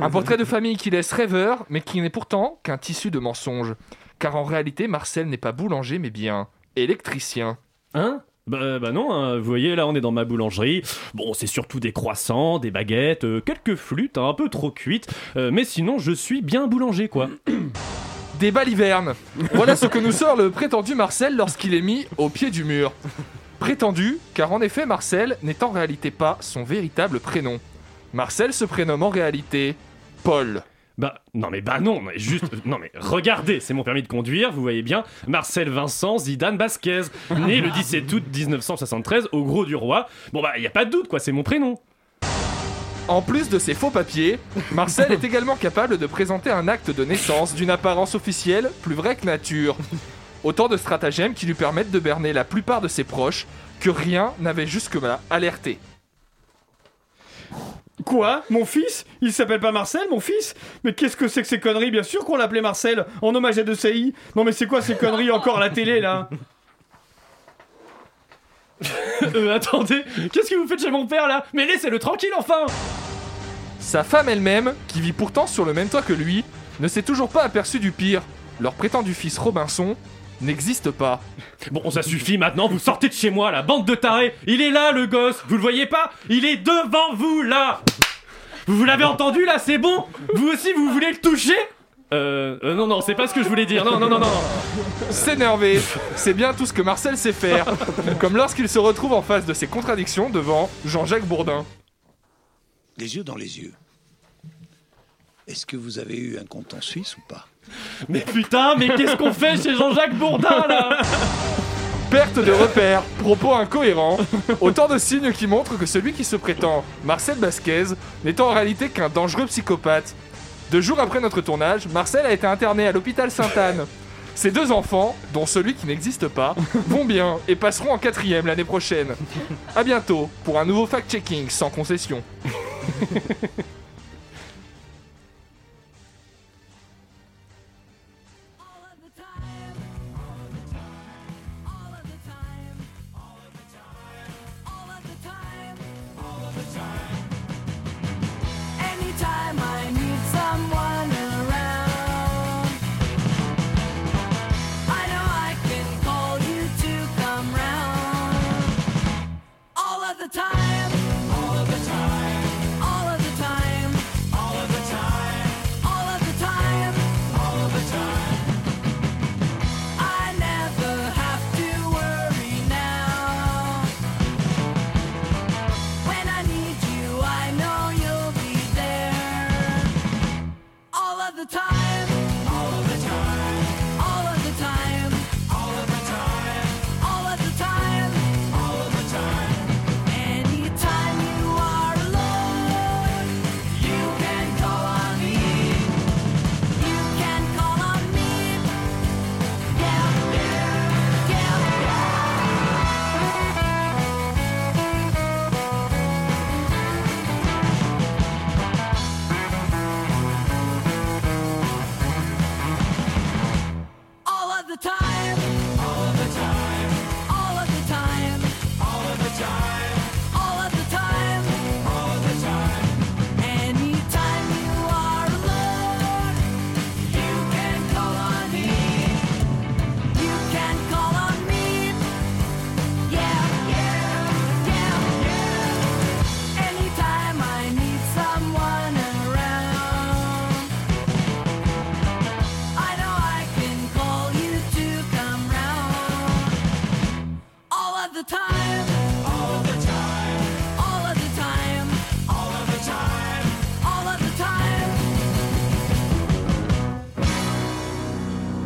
Un portrait de famille qui laisse rêveur, mais qui n'est pourtant qu'un tissu de mensonges. Car en réalité, Marcel n'est pas boulanger, mais bien électricien. Hein? Bah, bah non, hein, vous voyez là on est dans ma boulangerie. Bon, c'est surtout des croissants, des baguettes, euh, quelques flûtes hein, un peu trop cuites, euh, mais sinon je suis bien boulanger quoi. Des balivernes. Voilà ce que nous sort le prétendu Marcel lorsqu'il est mis au pied du mur. Prétendu, car en effet Marcel n'est en réalité pas son véritable prénom. Marcel se prénomme en réalité Paul. Bah non mais bah non, mais juste non mais regardez, c'est mon permis de conduire, vous voyez bien, Marcel Vincent Zidane Basquez, né le 17 août 1973 au Gros du Roi. Bon bah y a pas de doute quoi, c'est mon prénom. En plus de ses faux papiers, Marcel est également capable de présenter un acte de naissance d'une apparence officielle plus vraie que nature. Autant de stratagèmes qui lui permettent de berner la plupart de ses proches que rien n'avait jusque-là alerté. Quoi? Mon fils? Il s'appelle pas Marcel, mon fils? Mais qu'est-ce que c'est que ces conneries? Bien sûr qu'on l'appelait Marcel, en hommage à De Sailly. Non mais c'est quoi ces conneries encore la télé là? Euh, attendez, qu'est-ce que vous faites chez mon père là? Mais laissez-le tranquille enfin! Sa femme elle-même, qui vit pourtant sur le même toit que lui, ne s'est toujours pas aperçue du pire. Leur prétendu fils Robinson n'existe pas. Bon, ça suffit maintenant, vous sortez de chez moi, la bande de tarés Il est là le gosse, vous le voyez pas Il est devant vous là Vous, vous l'avez entendu là, c'est bon Vous aussi vous voulez le toucher euh, euh, non, non, c'est pas ce que je voulais dire. Non, non, non, non, non. S'énerver, c'est bien tout ce que Marcel sait faire. Comme lorsqu'il se retrouve en face de ses contradictions devant Jean-Jacques Bourdin. Les yeux dans les yeux. Est-ce que vous avez eu un compte en Suisse ou pas? Mais putain, mais qu'est-ce qu'on fait chez Jean-Jacques Bourdin là? Perte de repères, propos incohérents, autant de signes qui montrent que celui qui se prétend Marcel Basquez n'est en réalité qu'un dangereux psychopathe. Deux jours après notre tournage, Marcel a été interné à l'hôpital Sainte-Anne. Ses deux enfants, dont celui qui n'existe pas, vont bien et passeront en quatrième l'année prochaine. A bientôt pour un nouveau fact-checking sans concession.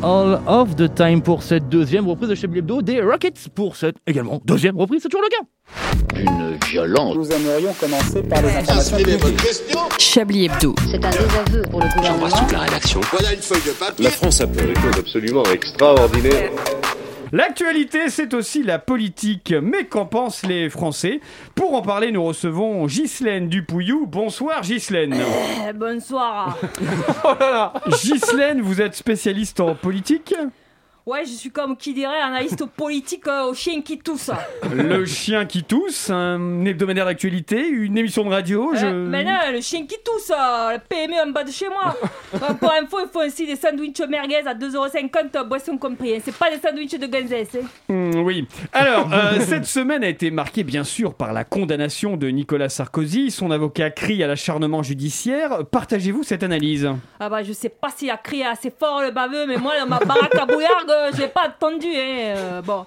All of the time pour cette deuxième reprise de Chablis Hebdo des Rockets pour cette également deuxième reprise, c'est toujours le cas. Une violence. Nous aimerions commencer par les informations Chablis Hebdo. C'est un désaveu pour le gouvernement. la rédaction. Voilà une feuille de papier. La France a fait des choses absolument extraordinaires. L'actualité, c'est aussi la politique. Mais qu'en pensent les Français? Pour en parler, nous recevons Ghislaine Dupouillou. Bonsoir Ghislaine. Eh, bonsoir. Ghislaine, vous êtes spécialiste en politique? Ouais, je suis comme qui dirait analyste politique euh, au chien qui tousse. Le chien qui tousse, un hebdomadaire d'actualité, une émission de radio. Je... Euh, mais non, le chien qui tousse, euh, le PME en bas de chez moi. Pour info, il faut aussi des sandwichs merguez à 2,50€, boisson compris. hein. C'est pas des sandwichs de gonzesse. hein. Hmm, oui. Alors, cette semaine a été marquée bien sûr par la condamnation de Nicolas Sarkozy. Son avocat crie à l'acharnement judiciaire. Partagez-vous cette analyse? Ah bah je sais pas s'il a crié assez fort le baveux, mais moi dans ma baraque à bouillargue, j'ai pas entendu. Hein. euh, bon,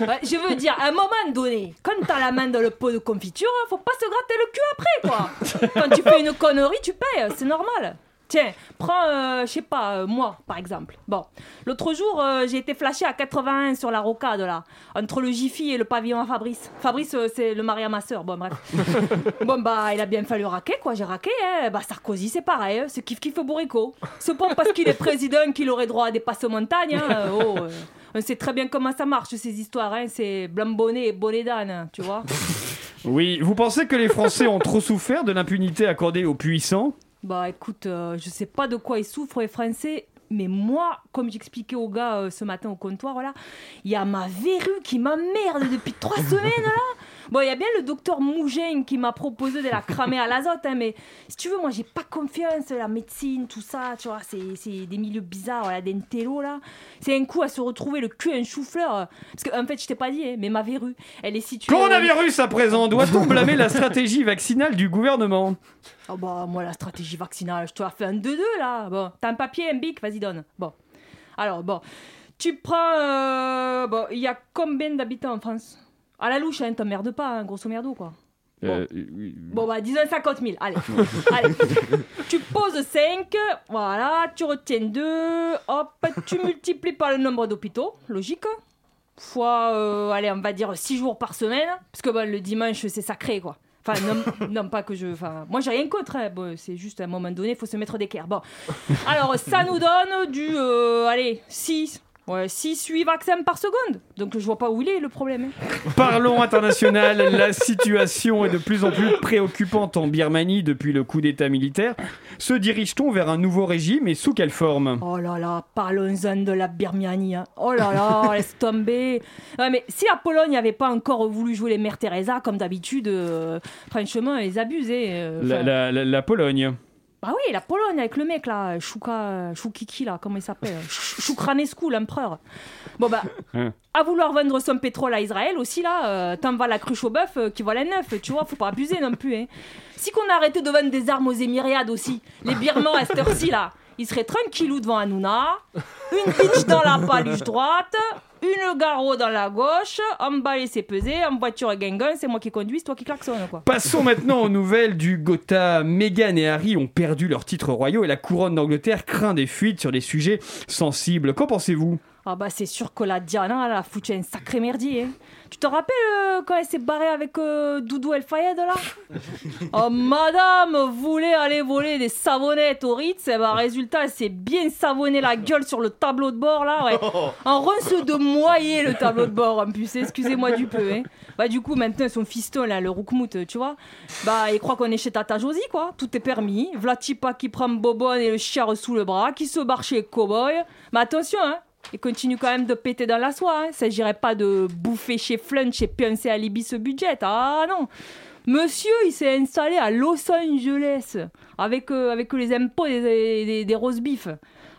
je veux dire, à un moment donné, quand t'as la main dans le pot de confiture, faut pas se gratter le cul après quoi. Quand tu fais une connerie, tu payes, c'est normal. Tiens, prends, euh, je sais pas, euh, moi par exemple. Bon, l'autre jour, euh, j'ai été flashé à 81 sur la rocade là, entre le Jiffy et le pavillon à Fabrice. Fabrice, euh, c'est le mari à ma soeur. Bon, bref. bon, bah, il a bien fallu raquer quoi, j'ai raqué. Hein. Bah, Sarkozy, c'est pareil, hein. c'est kiff kiff bourrico. C'est pas parce qu'il est président qu'il aurait droit à des passes montagnes. Hein. Oh, euh, on sait très bien comment ça marche ces histoires, hein. c'est blanc bonnet et bonnet d'âne, tu vois. Oui, vous pensez que les Français ont trop souffert de l'impunité accordée aux puissants? Bah écoute, euh, je sais pas de quoi ils souffrent les Français, mais moi, comme j'expliquais au gars euh, ce matin au comptoir, voilà, il y a ma verrue qui m'emmerde depuis trois semaines là. Bon, il y a bien le docteur Mougin qui m'a proposé de la cramer à l'azote, hein, mais si tu veux, moi j'ai pas confiance, la médecine, tout ça, tu vois, c'est des milieux bizarres, voilà, des télo là. C'est un coup à se retrouver le cul à un chou-fleur. euh, Parce que, en fait, je t'ai pas dit, hein, mais ma verrue, elle est située. Coronavirus à présent, doit-on blâmer la stratégie vaccinale du gouvernement? Oh bah moi la stratégie vaccinale, je te la fais un 2-2 là. Bon, t'as un papier, un bic, vas-y donne. Bon. Alors bon, tu prends... euh, bon, il y a combien d'habitants en France? À la louche, hein, t'emmerdes pas, hein, grosso merdo quoi. Euh, Bon bah disons 50 000, allez. allez. Tu poses 5, voilà, tu retiens 2, hop, tu multiplies par le nombre d'hôpitaux, logique. Fois, euh, allez, on va dire 6 jours par semaine, parce que bon, le dimanche c'est sacré quoi. Enfin, non, pas que je. Enfin, moi, j'ai rien contre. hein. C'est juste à un moment donné, il faut se mettre d'équerre. Bon. Alors, ça nous donne du. euh, allez, 6. Ouais, 6, 8 vaccins par seconde. Donc, je vois pas où il est le problème. Parlons international, la situation est de plus en plus préoccupante en Birmanie depuis le coup d'état militaire. Se dirige-t-on vers un nouveau régime et sous quelle forme? Oh là là, parlons-en de la Birmanie. hein. Oh là là, laisse tomber. Ouais, mais si la Pologne n'avait pas encore voulu jouer les mères Teresa, comme d'habitude, euh, franchement, ils hein, euh, la, enfin- la- la- la Pologne. Bah oui, la Pologne avec le mec là, Chouka, Choukiki là, comment il s'appelle Ch- Choukranescu, l'empereur. Bon bah, Hein. à vouloir vendre son pétrole à Israël aussi là, euh, t'en vas la cruche au bœuf euh, qui voit la neuf, tu vois, faut pas abuser non plus. Hein. Si qu'on arrêtait de vendre des armes aux Émiriades aussi, les Birmans à cette heure-ci là, ils seraient tranquillou devant Hanouna, une bitch dans la paluche droite, une garrot dans la gauche, en bas laisser peser, en voiture guinguin, c'est moi qui conduis, c'est toi qui klaxonne quoi. Passons maintenant aux nouvelles du Gotha. Meghan et Harry ont perdu leurs titres royaux et la couronne d'Angleterre craint des fuites sur des sujets sensibles. Qu'en pensez-vous? Ah bah c'est sûr que la Diana, elle a foutu un sacré merdier. hein. Tu te rappelles euh, quand elle s'est barrée avec euh, Doudou El Fayed là? Oh madame voulait aller voler des savonnettes au Ritz, et bah résultat elle s'est bien savonné la gueule sur le tableau de bord là, ouais. En ronce de moyer le tableau de bord en plus, excusez-moi du peu. Hein. Bah du coup maintenant son fiston là, le Roukmout, tu vois, bah il croit qu'on est chez Tata Josie quoi, tout est permis. Vlatipa qui prend Bobonne et le chien sous le bras, qui se barre chez Cowboy. Mais attention hein, Il continue quand même de péter dans la soie. Hein. Il s'agirait pas de bouffer chez Flunch et pioncer à Libye ce budget. Ah non Monsieur, il s'est installé à Los Angeles avec, euh, avec les impôts des, des, des roast beef.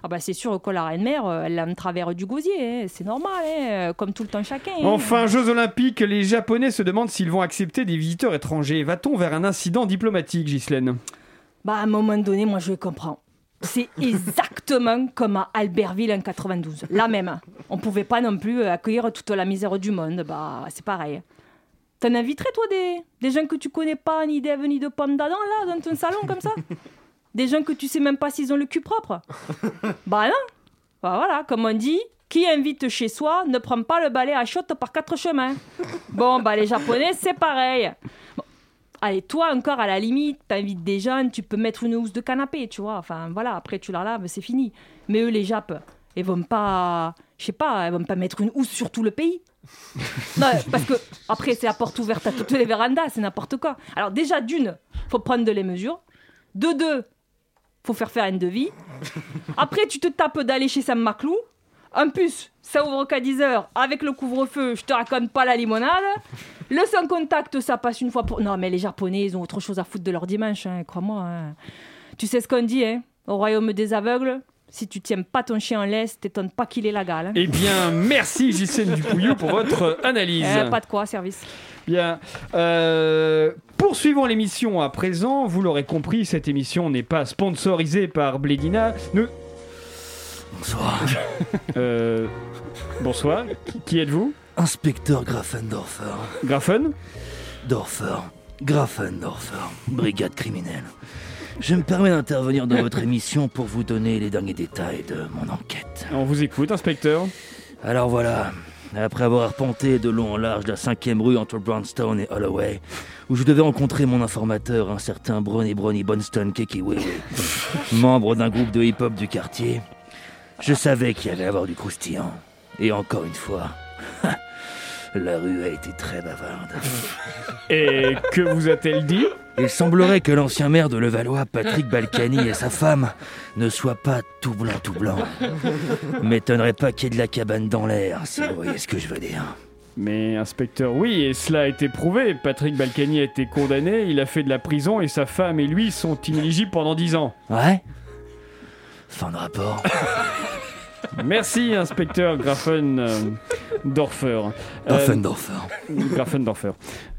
Ah bah c'est sûr que la reine-mère, euh, elle a un travers du gosier, hein. c'est normal, hein, comme tout le temps chacun. hein. Enfin, Jeux Olympiques, les Japonais se demandent s'ils vont accepter des visiteurs étrangers. Va-t-on vers un incident diplomatique, Ghislaine? Bah à un moment donné, moi je comprends. C'est exactement comme à Albertville en 92. Là même, on pouvait pas non plus euh, accueillir toute la misère du monde. Bah c'est pareil. T'en inviterais toi des, des gens que tu connais pas, ni d'Ève ni de pomme d'Adam là, dans ton salon comme ça? Des gens que tu sais même pas s'ils ont le cul propre? Bah non Bah voilà, comme on dit, qui invite chez soi ne prend pas le balai à chotte par quatre chemins. Bon, bah les Japonais, c'est pareil. Allez, toi encore à la limite, t'invites des jeunes, tu peux mettre une housse de canapé, tu vois. Enfin voilà, après tu la laves, c'est fini. Mais eux, les Japs, ils vont pas, je sais pas, ils vont pas mettre une housse sur tout le pays. Non, parce que après c'est la porte ouverte à toutes les vérandas, c'est n'importe quoi. Alors déjà d'une, faut prendre de les mesures. De deux, faut faire faire un devis. Après tu te tapes d'aller chez Sam Maclou. En plus, ça ouvre qu'à 10h avec le couvre-feu, je te raconte pas la limonade. Le sans contact, ça passe une fois pour. Non, mais les Japonais, ils ont autre chose à foutre de leur dimanche, hein, crois-moi. hein. Tu sais ce qu'on dit, hein Au royaume des aveugles, si tu tiens pas ton chien en laisse, t'étonnes pas qu'il ait la gale. hein. Eh bien, merci Ghislaine Dupouillou pour votre analyse. Eh, pas de quoi, service. Bien. Euh, poursuivons l'émission à présent. Vous l'aurez compris, cette émission n'est pas sponsorisée par Blédina. Nous... Bonsoir. Euh, bonsoir. Qui, êtes-vous? Inspecteur Grafendorfer. Grafen Dorfer. Grafendorfer. Brigade criminelle. Je me permets d'intervenir dans votre émission pour vous donner les derniers détails de mon enquête. On vous écoute, inspecteur. Alors voilà, après avoir arpenté de long en large la cinquième rue entre Brownstone et Holloway, où je devais rencontrer mon informateur, un certain Brony Brony Bonston Kekiwe, membre d'un groupe de hip-hop du quartier, je savais qu'il allait avoir du croustillant. Et encore une fois, la rue a été très bavarde. Et que vous a-t-elle dit? Il semblerait que l'ancien maire de Levallois, Patrick Balkany, et sa femme ne soient pas tout blanc tout blanc. M'étonnerait pas qu'il y ait de la cabane dans l'air, si vous voyez ce que je veux dire. Mais inspecteur, oui, et cela a été prouvé. Patrick Balkany a été condamné, il a fait de la prison et sa femme et lui sont inéligibles pendant 10 ans. Ouais Fin de rapport. Merci, inspecteur Grafen euh, Dorfer. Euh, Grafendorfer. Grafendorfer.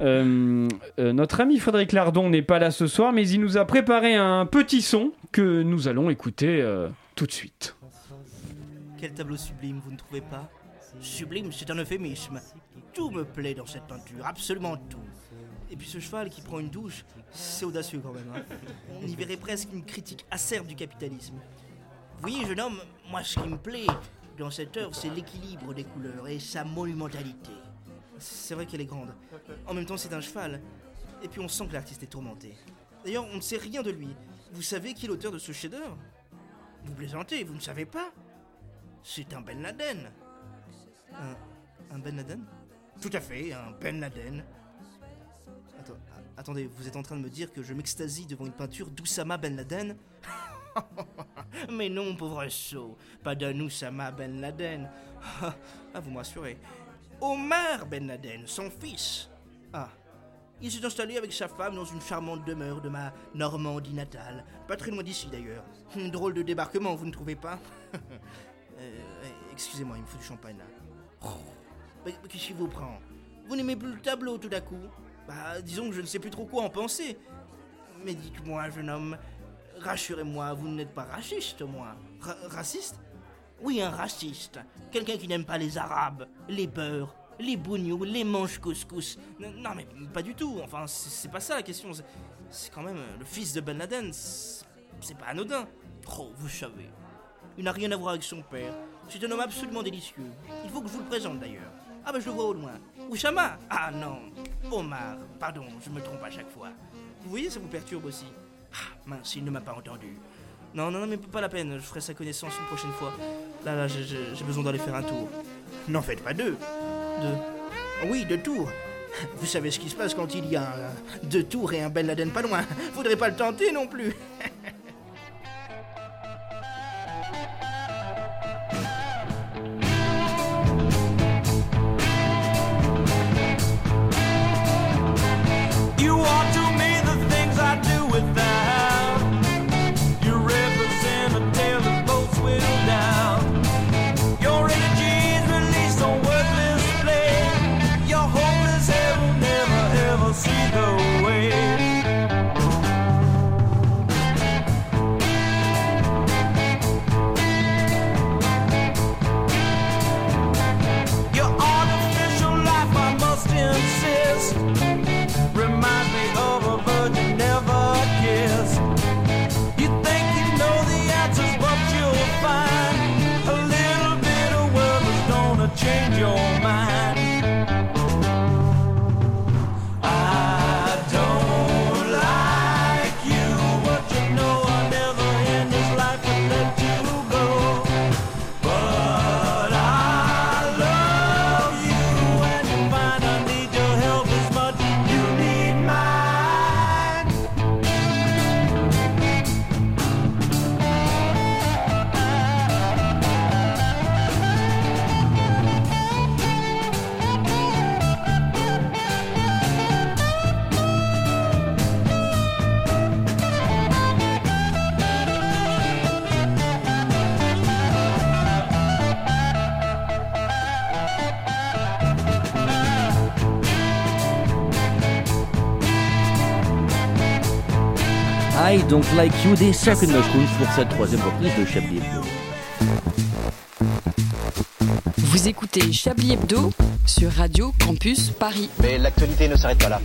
Euh, euh, notre ami Frédéric Lardon n'est pas là ce soir, mais il nous a préparé un petit son que nous allons écouter euh, tout de suite. Quel tableau sublime, vous ne trouvez pas? Sublime, c'est un euphémisme. Tout me plaît dans cette peinture, absolument tout. Et puis ce cheval qui prend une douche, c'est audacieux quand même. hein. On y verrait presque une critique acerbe du capitalisme. Vous voyez, jeune homme, moi ce qui me plaît dans cette œuvre, c'est l'équilibre des couleurs et sa monumentalité. C'est vrai qu'elle est grande. En même temps, c'est un cheval. Et puis on sent que l'artiste est tourmenté. D'ailleurs, on ne sait rien de lui. Vous savez qui est l'auteur de ce chef-d'œuvre? Vous plaisantez, vous ne savez pas C'est un Ben Laden. Un, Ben Laden? Tout à fait, un Ben Laden. Attends, attendez, vous êtes en train de me dire que je m'extasie devant une peinture d'Oussama Ben Laden? Mais non, pauvre sot, pas d'un Oussama Ben Laden. ah, vous me rassurez. Omar Ben Laden, son fils. Ah, il s'est installé avec sa femme dans une charmante demeure de ma Normandie natale. Pas très loin d'ici d'ailleurs. Hum, Drôle de débarquement, vous ne trouvez pas? Euh, Excusez-moi, il me faut du champagne là. Qu'est-ce qui vous prend? Vous n'aimez plus le tableau tout à coup? Bah, disons que je ne sais plus trop quoi en penser. Mais dites-moi, jeune homme, rassurez-moi, vous n'êtes pas raciste, moi. Ra- raciste? Oui, un raciste. Quelqu'un qui n'aime pas les Arabes, les beurs, les bougnous, les manches couscous. Non, mais pas du tout. Enfin, c'est pas ça la question. C'est- quand même euh, le fils de Ben Laden. C'est pas anodin. Oh, vous savez. Il n'a rien à voir avec son père. C'est un homme absolument délicieux. Il faut que je vous le présente d'ailleurs. Ah bah je le vois au loin. Oussama Ah non. Omar. Pardon, je me trompe à chaque fois. Vous voyez, ça vous perturbe aussi. Ah mince, il ne m'a pas entendu. Non, non, non, mais pas la peine. Je ferai sa connaissance une prochaine fois. Là, là, j'ai- besoin d'aller faire un tour. N'en faites pas deux. Deux. Oui, deux tours. Vous savez ce qui se passe quand il y a deux tours et un Ben Laden pas loin. Faudrait pas le tenter non plus. I Don't Like You des Circle Mushrooms pour cette troisième reprise de Chablis Hebdo. Vous écoutez Chablis Hebdo sur Radio Campus Paris. Mais l'actualité ne s'arrête pas là.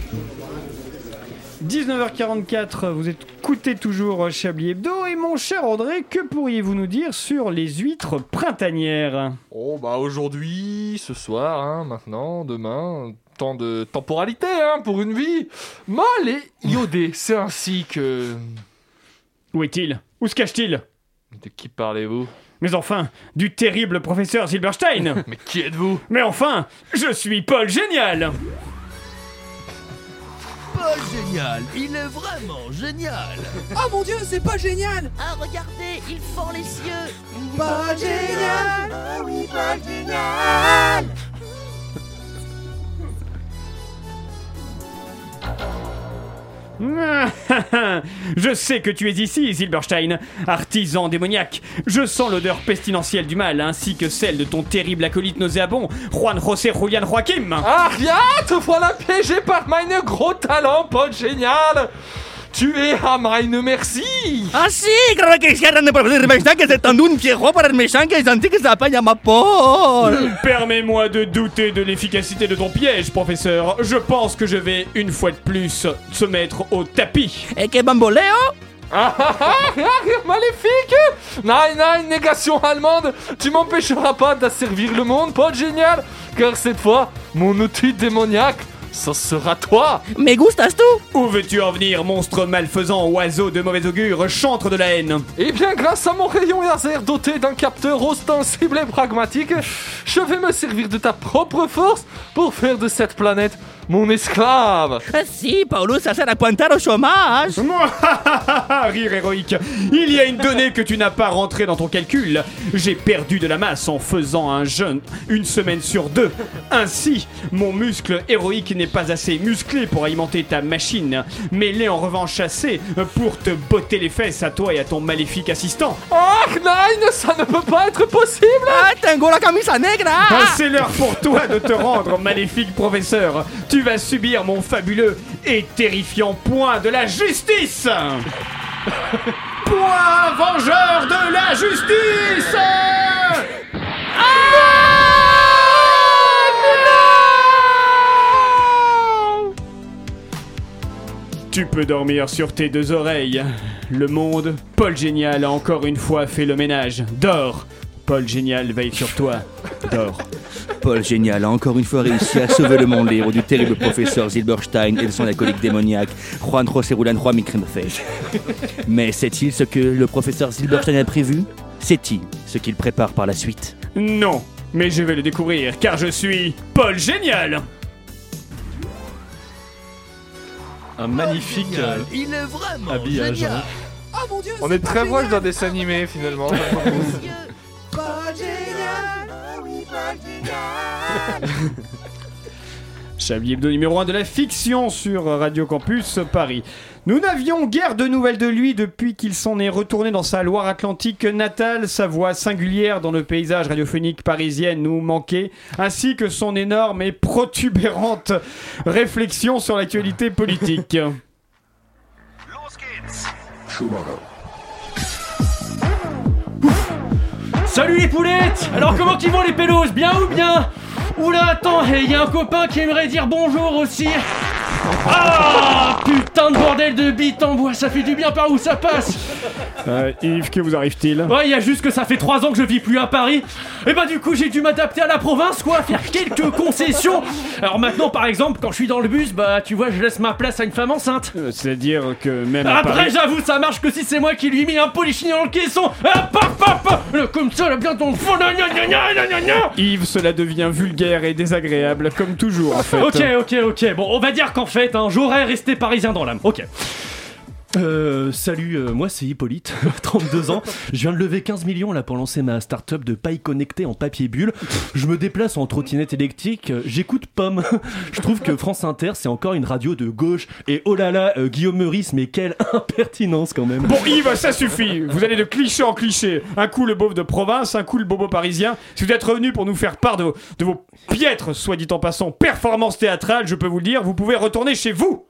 19h44, vous écoutez toujours Chablis Hebdo et mon cher André, que pourriez-vous nous dire sur les huîtres printanières? Oh bah aujourd'hui, ce soir, hein, maintenant, demain, tant de temporalité hein, pour une vie molle et iodée. C'est ainsi que... Où est-il? Où se cache-t-il? De qui parlez-vous? Mais enfin, du terrible professeur Silberstein. Mais qui êtes-vous? Mais enfin, je suis Paul Génial. Pas génial, il est vraiment génial. Oh mon dieu, c'est pas génial. Ah, regardez, il fend les cieux. Pas génial. Ah oui, pas génial. Je sais que tu es ici, Silberstein, artisan démoniaque. Je sens l'odeur pestilentielle du mal, ainsi que celle de ton terrible acolyte nauséabond, Juan José Julian Joaquim. Ah rien, te voilà piégé par mein gros talent, Paul génial Tu es à mein merci Ah si, creo que hicieron de profesor Silberstein que c'est un viejo para el méchant que senti que s'appelle ma Paul. Permets-moi de douter de l'efficacité de ton piège, professeur. Je pense que je vais, une fois de plus, se mettre au tapis. Et que bamboleo Ah ah ah, ah, maléfique Nein, nein, négation allemande Tu m'empêcheras pas d'asservir le monde, Paul génial Car cette fois, mon outil démoniaque, ce sera toi. Me gustas tu Où veux-tu en venir, monstre malfaisant, oiseau de mauvais augure, chantre de la haine? Eh bien, grâce à mon rayon laser doté d'un capteur ostensible et pragmatique, je vais me servir de ta propre force pour faire de cette planète mon esclave Ah si, Paulo, ça sert à pointer au chômage Rire héroïque. Il y a une donnée que tu n'as pas rentrée dans ton calcul. J'ai perdu de la masse en faisant un jeûne une semaine sur deux. Ainsi, mon muscle héroïque n'est pas assez musclé pour alimenter ta machine, mais l'est en revanche assez pour te botter les fesses à toi et à ton maléfique assistant. Ah, nein, ça ne peut pas être possible Ah, tengo la camisa negra Ah, C'est l'heure pour toi de te rendre, maléfique professeur. Tu vas subir mon fabuleux et terrifiant point de la justice. point vengeur de la justice. Tu peux dormir sur tes deux oreilles. Le monde, Paul Génial a encore une fois fait le ménage. Dors. Paul Génial veille sur toi. Dors. Paul Génial a encore une fois réussi à sauver le monde libre du terrible professeur Zilberstein et de son acolyte démoniaque, Juan José Rulan Juan. Mais sait-il ce que le professeur Zilberstein a prévu? Sait-il ce qu'il prépare par la suite? Non, mais je vais le découvrir car je suis Paul Génial. Un magnifique euh, Il est vraiment habillage. génial. hein. Oh mon dieu, On c'est est pas très génial. proche d'un dessin animé finalement. Pas Ah numéro 1 de la fiction sur Radio Campus Paris. Nous n'avions guère de nouvelles de lui depuis qu'il s'en est retourné dans sa Loire-Atlantique natale. Sa voix singulière dans le paysage radiophonique parisien nous manquait, ainsi que son énorme et protubérante réflexion sur l'actualité politique. Salut les poulettes. Alors comment qu'ils vont les pélos? Bien ou bien? Oula, attends, il y a un copain qui aimerait dire bonjour aussi. Ah putain de bordel de bite en bois, ça fait du bien par où ça passe. Euh, Yves, que vous arrive-t-il? Ouais, il y a juste que ça fait 3 ans que je vis plus à Paris. Et bah du coup, j'ai dû m'adapter à la province quoi, faire quelques concessions. Alors maintenant par exemple, quand je suis dans le bus, bah tu vois, je laisse ma place à une femme enceinte. Euh, C'est-à-dire que même à Après, Paris- j'avoue, ça marche que si c'est moi qui lui mis un polichinelle dans le caisson. Ah, paf, paf, paf. Comme ça, là, bien ton. Yves, cela devient vulgaire et désagréable, comme toujours en fait. Ok, ok, ok. Bon, on va dire qu'en fait, hein, j'aurais resté parisien dans l'âme. Ok. Euh, salut, euh, moi c'est Hippolyte, 32 ans. Je viens de lever 15 millions là pour lancer ma start-up de paille connectée en papier bulle. Je me déplace en trottinette électrique, euh, j'écoute Pomme. Je trouve que France Inter c'est encore une radio de gauche. Et oh là là, euh, Guillaume Meurice, mais quelle impertinence quand même. Bon Yves, ça suffit. Vous allez de cliché en cliché. Un coup le beauf de province, un coup le bobo parisien. Si vous êtes revenu pour nous faire part de vos, de vos piètres, soit dit en passant, performances théâtrales, je peux vous le dire, vous pouvez retourner chez vous.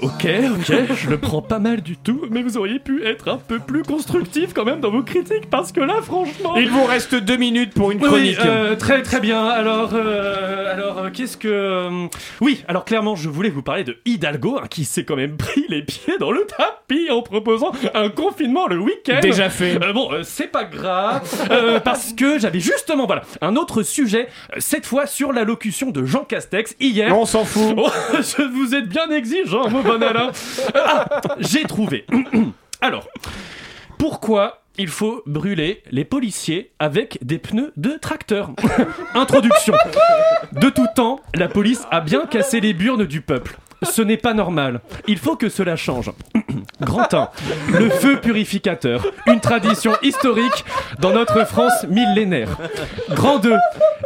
Ok, ok, je le prends pas mal du tout, mais vous auriez pu être un peu plus constructif quand même dans vos critiques, parce que là, franchement... Il vous reste deux minutes pour une Oui, chronique. euh, très très bien. Alors, euh, alors euh, qu'est-ce que... Oui, alors clairement, je voulais vous parler de Hidalgo, hein, qui s'est quand même pris les pieds dans le tapis en proposant un confinement le week-end. Déjà fait. Bon, c'est pas grave, parce que j'avais justement, voilà, un autre sujet, cette fois sur l'allocution de Jean Castex hier. On s'en fout. Oh, je- vous êtes bien exigeant, mon bon Alain. Euh, ah, j'ai trouvé. Alors, pourquoi il faut brûler les policiers avec des pneus de tracteur? Introduction. De tout temps, la police a bien cassé les burnes du peuple. Ce n'est pas normal. Il faut que cela change. Grand 1. Le feu purificateur. Une tradition historique dans notre France millénaire. Grand 2.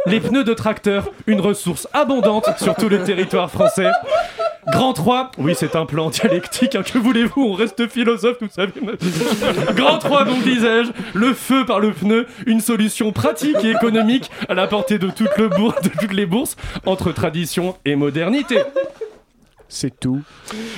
Les pneus de tracteur. Une ressource abondante sur tout le territoire français. Grand 3, oui c'est un plan dialectique, hein, que voulez-vous, on reste philosophe, vous savez. Grand 3, donc disais-je, le feu par le pneu, une solution pratique et économique à la portée de toutes les bourses, entre tradition et modernité. C'est tout.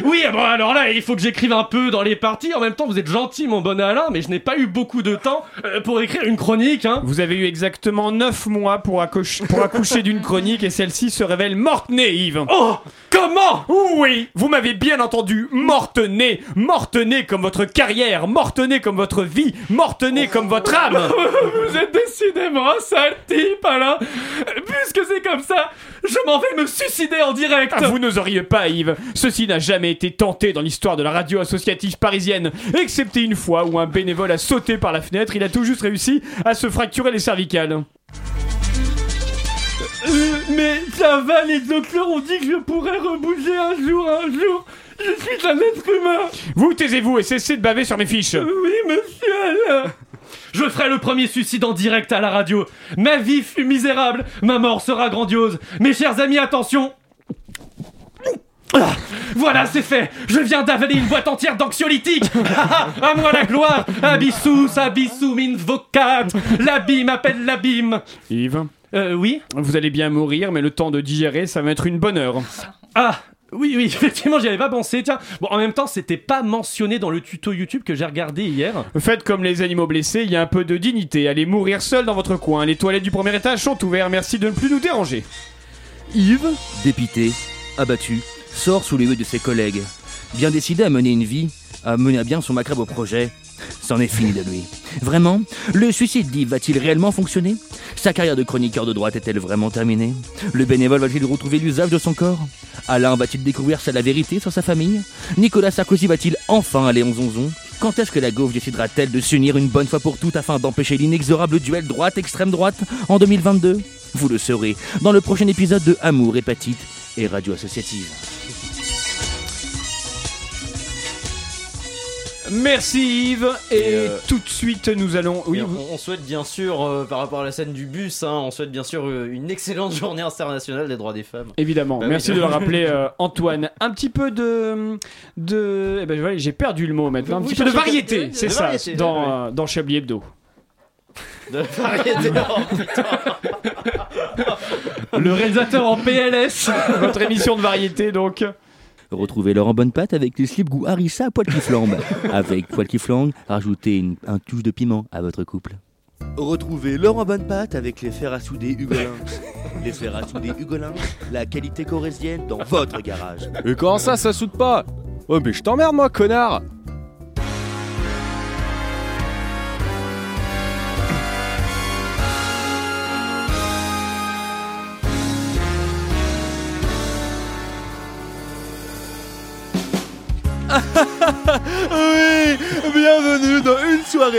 Oui, bon alors là, il faut que j'écrive un peu dans les parties. En même temps, vous êtes gentil, mon bon Alain, mais je n'ai pas eu beaucoup de temps euh, pour écrire une chronique. Hein. Vous avez eu exactement 9 mois pour, accoucher- pour accoucher d'une chronique et celle-ci se révèle morte-née, Yves. Oh Comment? Oui, vous m'avez bien entendu, morte-née. Morte-née comme votre carrière, morte-née comme votre vie, morte-née comme votre âme. Vous êtes décidément un sale type, Alain. Puisque c'est comme ça, je m'en vais me suicider en direct. Ah, vous n'oseriez pas, Yves. Ceci n'a jamais été tenté dans l'histoire de la radio associative parisienne, excepté une fois où un bénévole a sauté par la fenêtre. Il a tout juste réussi à se fracturer les cervicales. Euh, mais ça va, les docteurs ont dit que je pourrais rebouger un jour, un jour. Je suis un être humain. Vous taisez-vous et cessez de baver sur mes fiches. Oui, monsieur. Je ferai le premier suicide en direct à la radio. Ma vie fut misérable, ma mort sera grandiose. Mes chers amis, attention. Ah, voilà, c'est fait. Je viens d'avaler une boîte entière d'anxiolytiques. Ah, ah, à moi la gloire. Abyssus, abyssus invocat. L'abîme appelle l'abîme. Yves Euh, oui Vous allez bien mourir, mais le temps de digérer, ça va être une bonne heure. Ah oui, oui, effectivement, j'y avais pas pensé. Tiens, bon, en même temps, c'était pas mentionné dans le tuto YouTube que j'ai regardé hier. Faites comme les animaux blessés, il y a un peu de dignité. Allez mourir seul dans votre coin. Les toilettes du premier étage sont ouvertes. Merci de ne plus nous déranger. Yves, dépité, abattu, sort sous les yeux de ses collègues. Bien décidé à mener une vie, à mener à bien son macabre projet, c'en est fini de lui. Vraiment Le suicide d'Yves va-t-il réellement fonctionner? Sa carrière de chroniqueur de droite est-elle vraiment terminée? Le bénévole va-t-il retrouver l'usage de son corps? Alain va-t-il découvrir la vérité sur sa famille? Nicolas Sarkozy va-t-il enfin aller en zonzon? Quand est-ce que la gauche décidera-t-elle de s'unir une bonne fois pour toutes afin d'empêcher l'inexorable duel droite-extrême droite en 2022 Vous le saurez dans le prochain épisode de Amour, hépatite et radio associative. Merci Yves. Et, euh, tout de suite, nous allons. Oui, on, on souhaite bien sûr, euh, par rapport à la scène du bus, hein, on souhaite bien sûr euh, une excellente journée internationale des droits des femmes. Évidemment, Bah merci oui. de le rappeler Antoine. Un petit peu de... de... eh ben, voilà, j'ai perdu le mot maintenant. Un Vous petit peu de variété, c'est ça, variété, dans, ouais. dans Chablis Hebdo. De variété. Oh, putain. Le réalisateur en PLS. Votre émission de variété, donc. Retrouvez Laurent Bonnepatte avec les slips goût harissa poil qui flambe. Avec poil qui flambe, rajoutez une, un touche de piment à votre couple. Retrouvez Laurent Bonnepatte avec les fers à souder Hugolin. les fers à souder Hugolin, la qualité corésienne dans votre garage. Mais comment ça, ça soude pas? Oh, mais je t'emmerde, moi, connard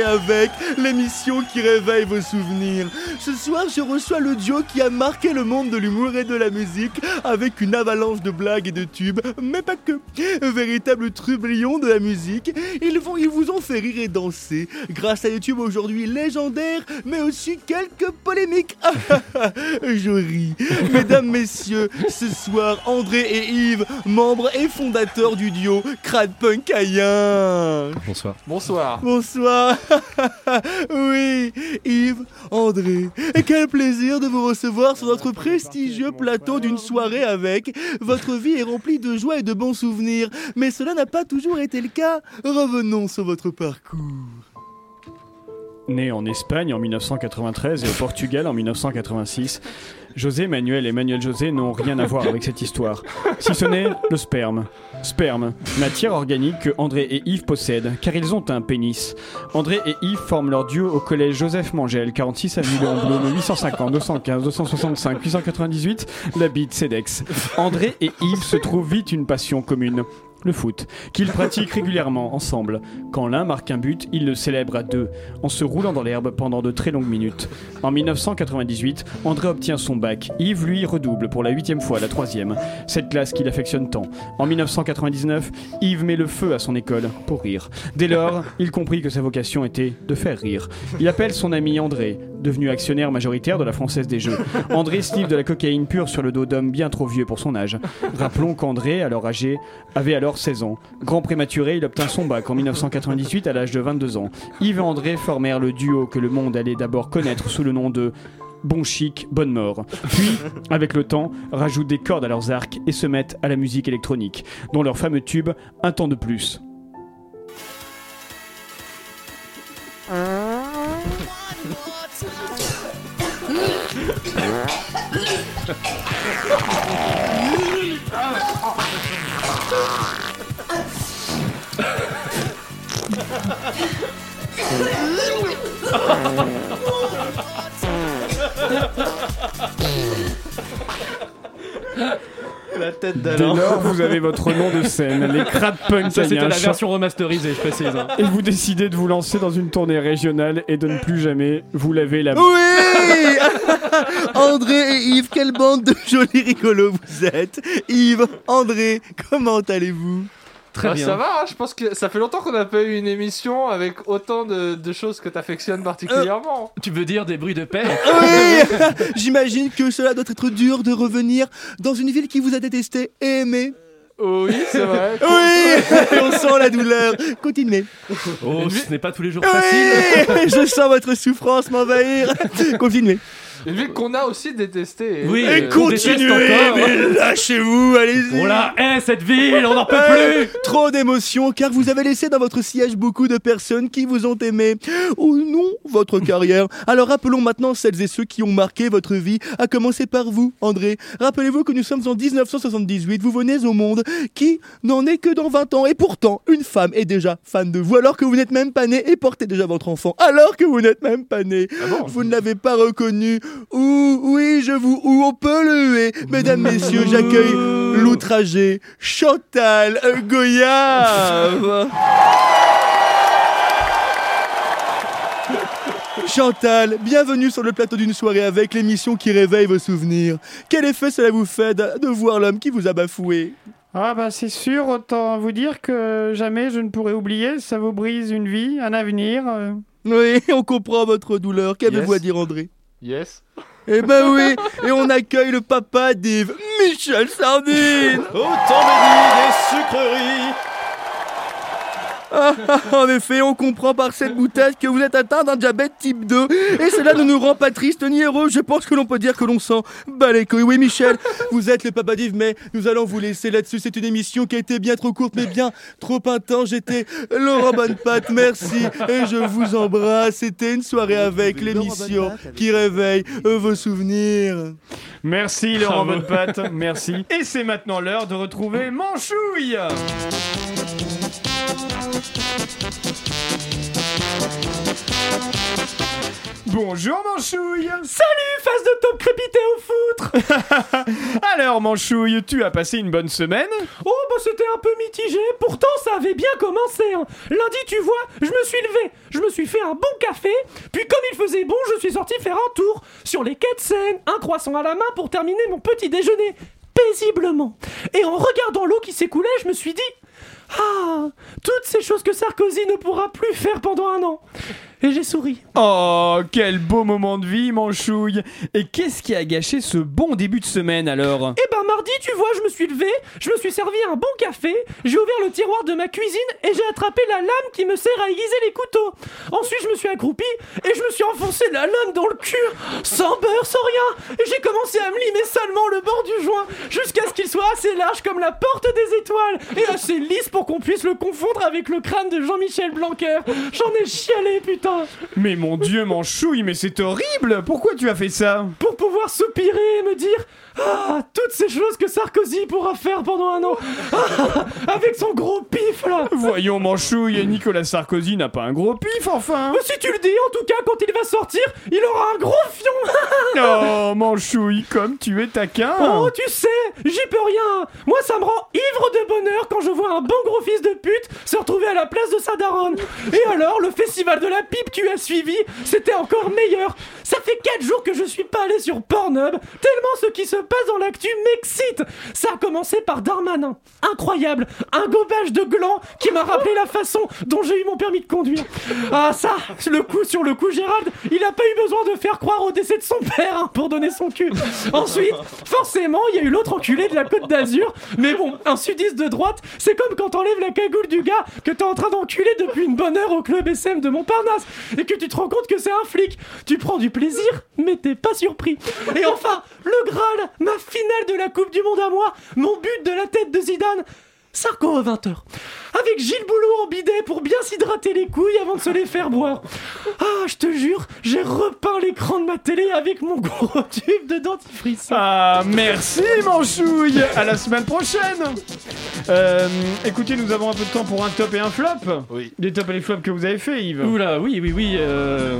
avec, l'émission qui réveille vos souvenirs. Ce soir, je reçois le duo qui a marqué le monde de l'humour et de la musique avec une avalanche de blagues et de tubes, mais pas que. Véritable trublion de la musique, ils, vont, ils vous ont fait rire et danser grâce à des tubes aujourd'hui légendaires, mais aussi quelques polémiques. je ris. Mesdames, messieurs, ce soir, André et Yves, membres et fondateurs du duo Crade Punk Aïen. Bonsoir. Bonsoir. Bonsoir. oui, Yves, André, quel plaisir de vous recevoir sur notre prestigieux plateau d'une soirée avec. Votre vie est remplie de joie et de bons souvenirs, mais cela n'a pas toujours été le cas. Revenons sur votre parcours. Né en Espagne en 1993 et au Portugal en 1986, José Manuel et Manuel José n'ont rien à voir avec cette histoire, si ce n'est le sperme. Sperme, matière organique que André et Yves possèdent, car ils ont un pénis. André et Yves forment leur duo au collège Joseph Mangel, 46 avenue Léon Blum, 850, 215, 265, 898, la bite CEDEX. André et Yves se trouvent vite une passion commune le foot, qu'ils pratiquent régulièrement ensemble. Quand l'un marque un but, ils le célèbrent à deux, en se roulant dans l'herbe pendant de très longues minutes. En 1998, André obtient son bac. Yves, lui, redouble pour la huitième fois, la troisième. Cette classe qu'il affectionne tant. En 1999, Yves met le feu à son école pour rire. Dès lors, il comprit que sa vocation était de faire rire. Il appelle son ami André, devenu actionnaire majoritaire de la Française des Jeux. André slip de la cocaïne pure sur le dos d'hommes bien trop vieux pour son âge. Rappelons qu'André, alors âgé, avait alors 16 ans. Grand prématuré, il obtint son bac en 1998 à l'âge de 22 ans. Yves et André formèrent le duo que le monde allait d'abord connaître sous le nom de Bon chic, bonne mort. Puis, avec le temps, rajoutent des cordes à leurs arcs et se mettent à la musique électronique, dont leur fameux tube Un temps de plus. Ha ha ha! La tête Dès lors, vous avez votre nom de scène, les Crap Punk Ça, c'était la version remasterisée, je précise. hein. Et vous décidez de vous lancer dans une tournée régionale et de ne plus jamais vous laver la Oui André et Yves, quelle bande de jolis rigolos vous êtes Yves, André, comment allez-vous? Bah, Ça va, hein, je pense que ça fait longtemps qu'on n'a pas eu une émission avec autant de, de choses que t'affectionnes particulièrement. Tu veux dire des bruits de paix Oui J'imagine que cela doit être dur de revenir dans une ville qui vous a détesté et aimé. Oui, c'est vrai. Oui On sent la douleur. Continuez. Oh, ce n'est pas tous les jours Oui facile. Je sens votre souffrance m'envahir. Continuez. Une ville qu'on a aussi détestée. Oui, Et on continuez, déteste encore. mais lâchez-vous, allez-y. On la hait cette ville, on n'en peut Euh, plus. Trop d'émotions car vous avez laissé dans votre siège beaucoup de personnes qui vous ont aimé. Ou non, votre carrière. Alors rappelons maintenant celles et ceux qui ont marqué votre vie, à commencer par vous, André. Rappelez-vous que nous sommes en 1978, vous venez au monde qui n'en est que dans 20 ans et pourtant une femme est déjà fan de vous alors que vous n'êtes même pas né et portez déjà votre enfant alors que vous n'êtes même pas né. vous ne l'avez pas reconnu. Ou oui, je vous ou on peut le huer. Mesdames, messieurs, j'accueille l'outragé Chantal Goyave. Chantal, bienvenue sur le plateau d'une soirée avec l'émission qui réveille vos souvenirs. Quel effet cela vous fait de, de voir l'homme qui vous a bafoué? Ah bah c'est sûr, autant vous dire que jamais je ne pourrai oublier, ça vous brise une vie, un avenir. euh. Oui, on comprend votre douleur. Qu'avez-vous Yes. à dire, André? Yes. Eh ben oui, et on accueille le papa d'Yves, Michel Sardine Autant de vie des sucreries. Ah, en effet, on comprend par cette boutade que vous êtes atteint d'un diabète type 2. Et cela ne nous rend pas triste ni heureux. Je pense que l'on peut dire que l'on sent bat les couilles. Oui, Michel, vous êtes le papa d'Yves, mais nous allons vous laisser là-dessus. C'est une émission qui a été bien trop courte, mais bien trop intense. J'étais Laurent Bonnepatte, merci. Et je vous embrasse. C'était une soirée avec l'émission qui réveille euh, vos souvenirs. Merci Laurent. Bonnepatte, merci. Et c'est maintenant l'heure de retrouver Manchouille Bonjour Manchouille Salut, face de taupe crépité au foutre Alors Manchouille, tu as passé une bonne semaine? Oh, bah c'était un peu mitigé, pourtant ça avait bien commencé. hein. Lundi, tu vois, je me suis levé, je me suis fait un bon café, puis comme il faisait bon, je suis sorti faire un tour sur les quais de Seine, un croissant à la main pour terminer mon petit déjeuner, paisiblement. Et en regardant l'eau qui s'écoulait, je me suis dit Ah, toutes ces choses que Sarkozy ne pourra plus faire pendant un an. Et j'ai souri. Oh, quel beau moment de vie Manchouille Et qu'est-ce qui a gâché ce bon début de semaine alors? Eh ben mardi, tu vois, je me suis levé, je me suis servi un bon café, j'ai ouvert le tiroir de ma cuisine et j'ai attrapé la lame qui me sert à aiguiser les couteaux. Ensuite, je me suis accroupi et je me suis enfoncé la lame dans le cul, sans beurre, sans rien. Et j'ai commencé à me limer seulement le bord du joint jusqu'à ce qu'il soit assez large comme la porte des étoiles et assez lisse pour qu'on puisse le confondre avec le crâne de Jean-Michel Blanquer. J'en ai chialé, putain. Mais mon dieu Manchouille, mais c'est horrible. Pourquoi tu as fait ça? Pour pouvoir soupirer et me dire Ah, toutes ces choses que Sarkozy pourra faire pendant un an. Ah, Avec son gros pif là. Voyons Manchouille, Nicolas Sarkozy n'a pas un gros pif enfin. Mais si tu le dis, en tout cas, quand il va sortir, il aura un gros fion. Oh Manchouille, comme tu es taquin. Oh, tu sais, j'y peux rien. Moi, ça me rend ivre de bonheur quand je vois un bon gros fils de pute se retrouver à la place de sa daronne. Et alors, le festival de la pipe qui a suivi, c'était encore meilleur. Ça fait 4 jours que je suis pas allé sur Pornhub, tellement ce qui se passe dans l'actu m'excite. Ça a commencé par Darmanin. Incroyable, un gobage de gland qui m'a rappelé la façon dont j'ai eu mon permis de conduire. Ah ça, le coup sur le coup, Gérald, il a pas eu besoin de faire croire au décès de son père hein, pour donner son cul. Ensuite, forcément, il y a eu l'autre enculé de la Côte d'Azur. Mais bon, un sudiste de droite, c'est comme quand t'enlèves la cagoule du gars que t'es en train d'enculer depuis une bonne heure au club SM de Montparnasse et que tu te rends compte que c'est un flic. Tu prends du plaisir, mais t'es pas surpris. Et enfin, le Graal, ma finale de la Coupe du Monde à moi, mon but de la tête de Zidane. Sarko à 20h. Avec Gilles Boulot en bidet pour bien s'hydrater les couilles avant de se les faire boire. Ah, je te jure, j'ai repeint l'écran de ma télé avec mon gros tube de dentifrice. Ah, merci Manchouille À la semaine prochaine Euh, Écoutez, nous avons un peu de temps pour un top et un flop. Oui. Les tops et les flops que vous avez fait, Yves. Oula, oui, oui, oui. euh,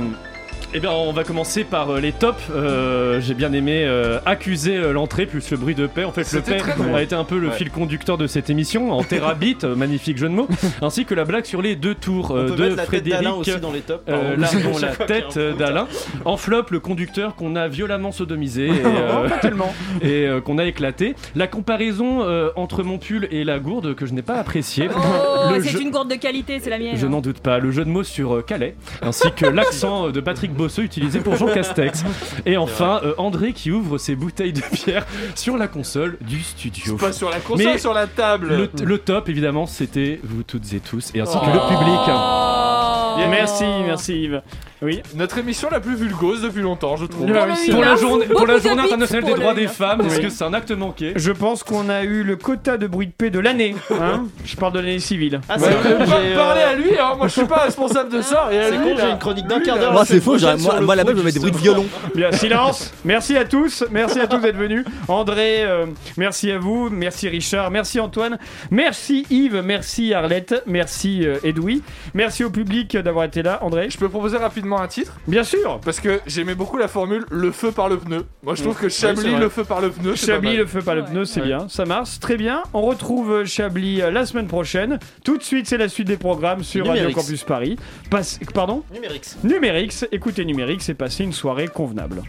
Eh bien, on va commencer par euh, les tops. Euh, J'ai bien aimé euh, accuser euh, l'entrée plus le bruit de paix. En fait, le paix a été un peu le Ouais. fil conducteur de cette émission en terabit, euh, magnifique jeu de mots, ainsi que la blague sur les deux tours euh, On peut de la tête Frédéric. aussi dans les tops, Chaque la tête d'Alain. En flop, le conducteur qu'on a violemment sodomisé et, euh, Pas tellement. et euh, qu'on a éclaté. La comparaison euh, entre mon pull et la gourde que je n'ai pas appréciée. Oh, c'est jeu- une gourde de qualité, c'est la mienne. je n'en doute pas. Le jeu de mots sur euh, Calais, ainsi que l'accent de Patrick Utilisé pour Jean Castex. Et enfin, euh, André qui ouvre ses bouteilles de bière sur la console du studio. Pas sur la console, sur la table. Le, le top, évidemment, c'était vous toutes et tous, et ainsi que Oh. le public. Yeah. Merci, merci Yves. Oui. Notre émission la plus vulgose depuis longtemps, je trouve. Oui, Pour la journée, pour la journée internationale des droits des femmes, est-ce Oui. que c'est un acte manqué? Je pense qu'on a eu le quota de bruit de paix de l'année. Hein? Je parle de l'année civile. Ah, c'est vrai, j'ai, Parlez à lui, hein, moi je suis pas responsable de ça. C'est con, j'ai une chronique d'un quart d'heure. Moi, la c'est faux, moi, moi là-bas, je mets des bruits de violon. Bien, silence. Merci à tous. Merci à tous d'être venus. André, euh, merci à vous. Merci Richard. Merci Antoine. Merci Yves. Merci Arlette. Merci euh, Edoui. Merci au public d'avoir été là. André. Je peux proposer rapidement un titre Bien sûr. Parce que j'aimais beaucoup la formule le feu par le pneu. Moi je trouve que Chablis le feu par le pneu. Chablis, mal. le feu par le pneu, c'est Ouais. bien, ça marche, très bien. On retrouve euh, Chablis euh, la semaine prochaine. Tout de suite, c'est la suite des programmes sur Radio. Campus Paris. Passe- Pardon Numérix. Numérix, écoutez Numérix et passez une soirée convenable.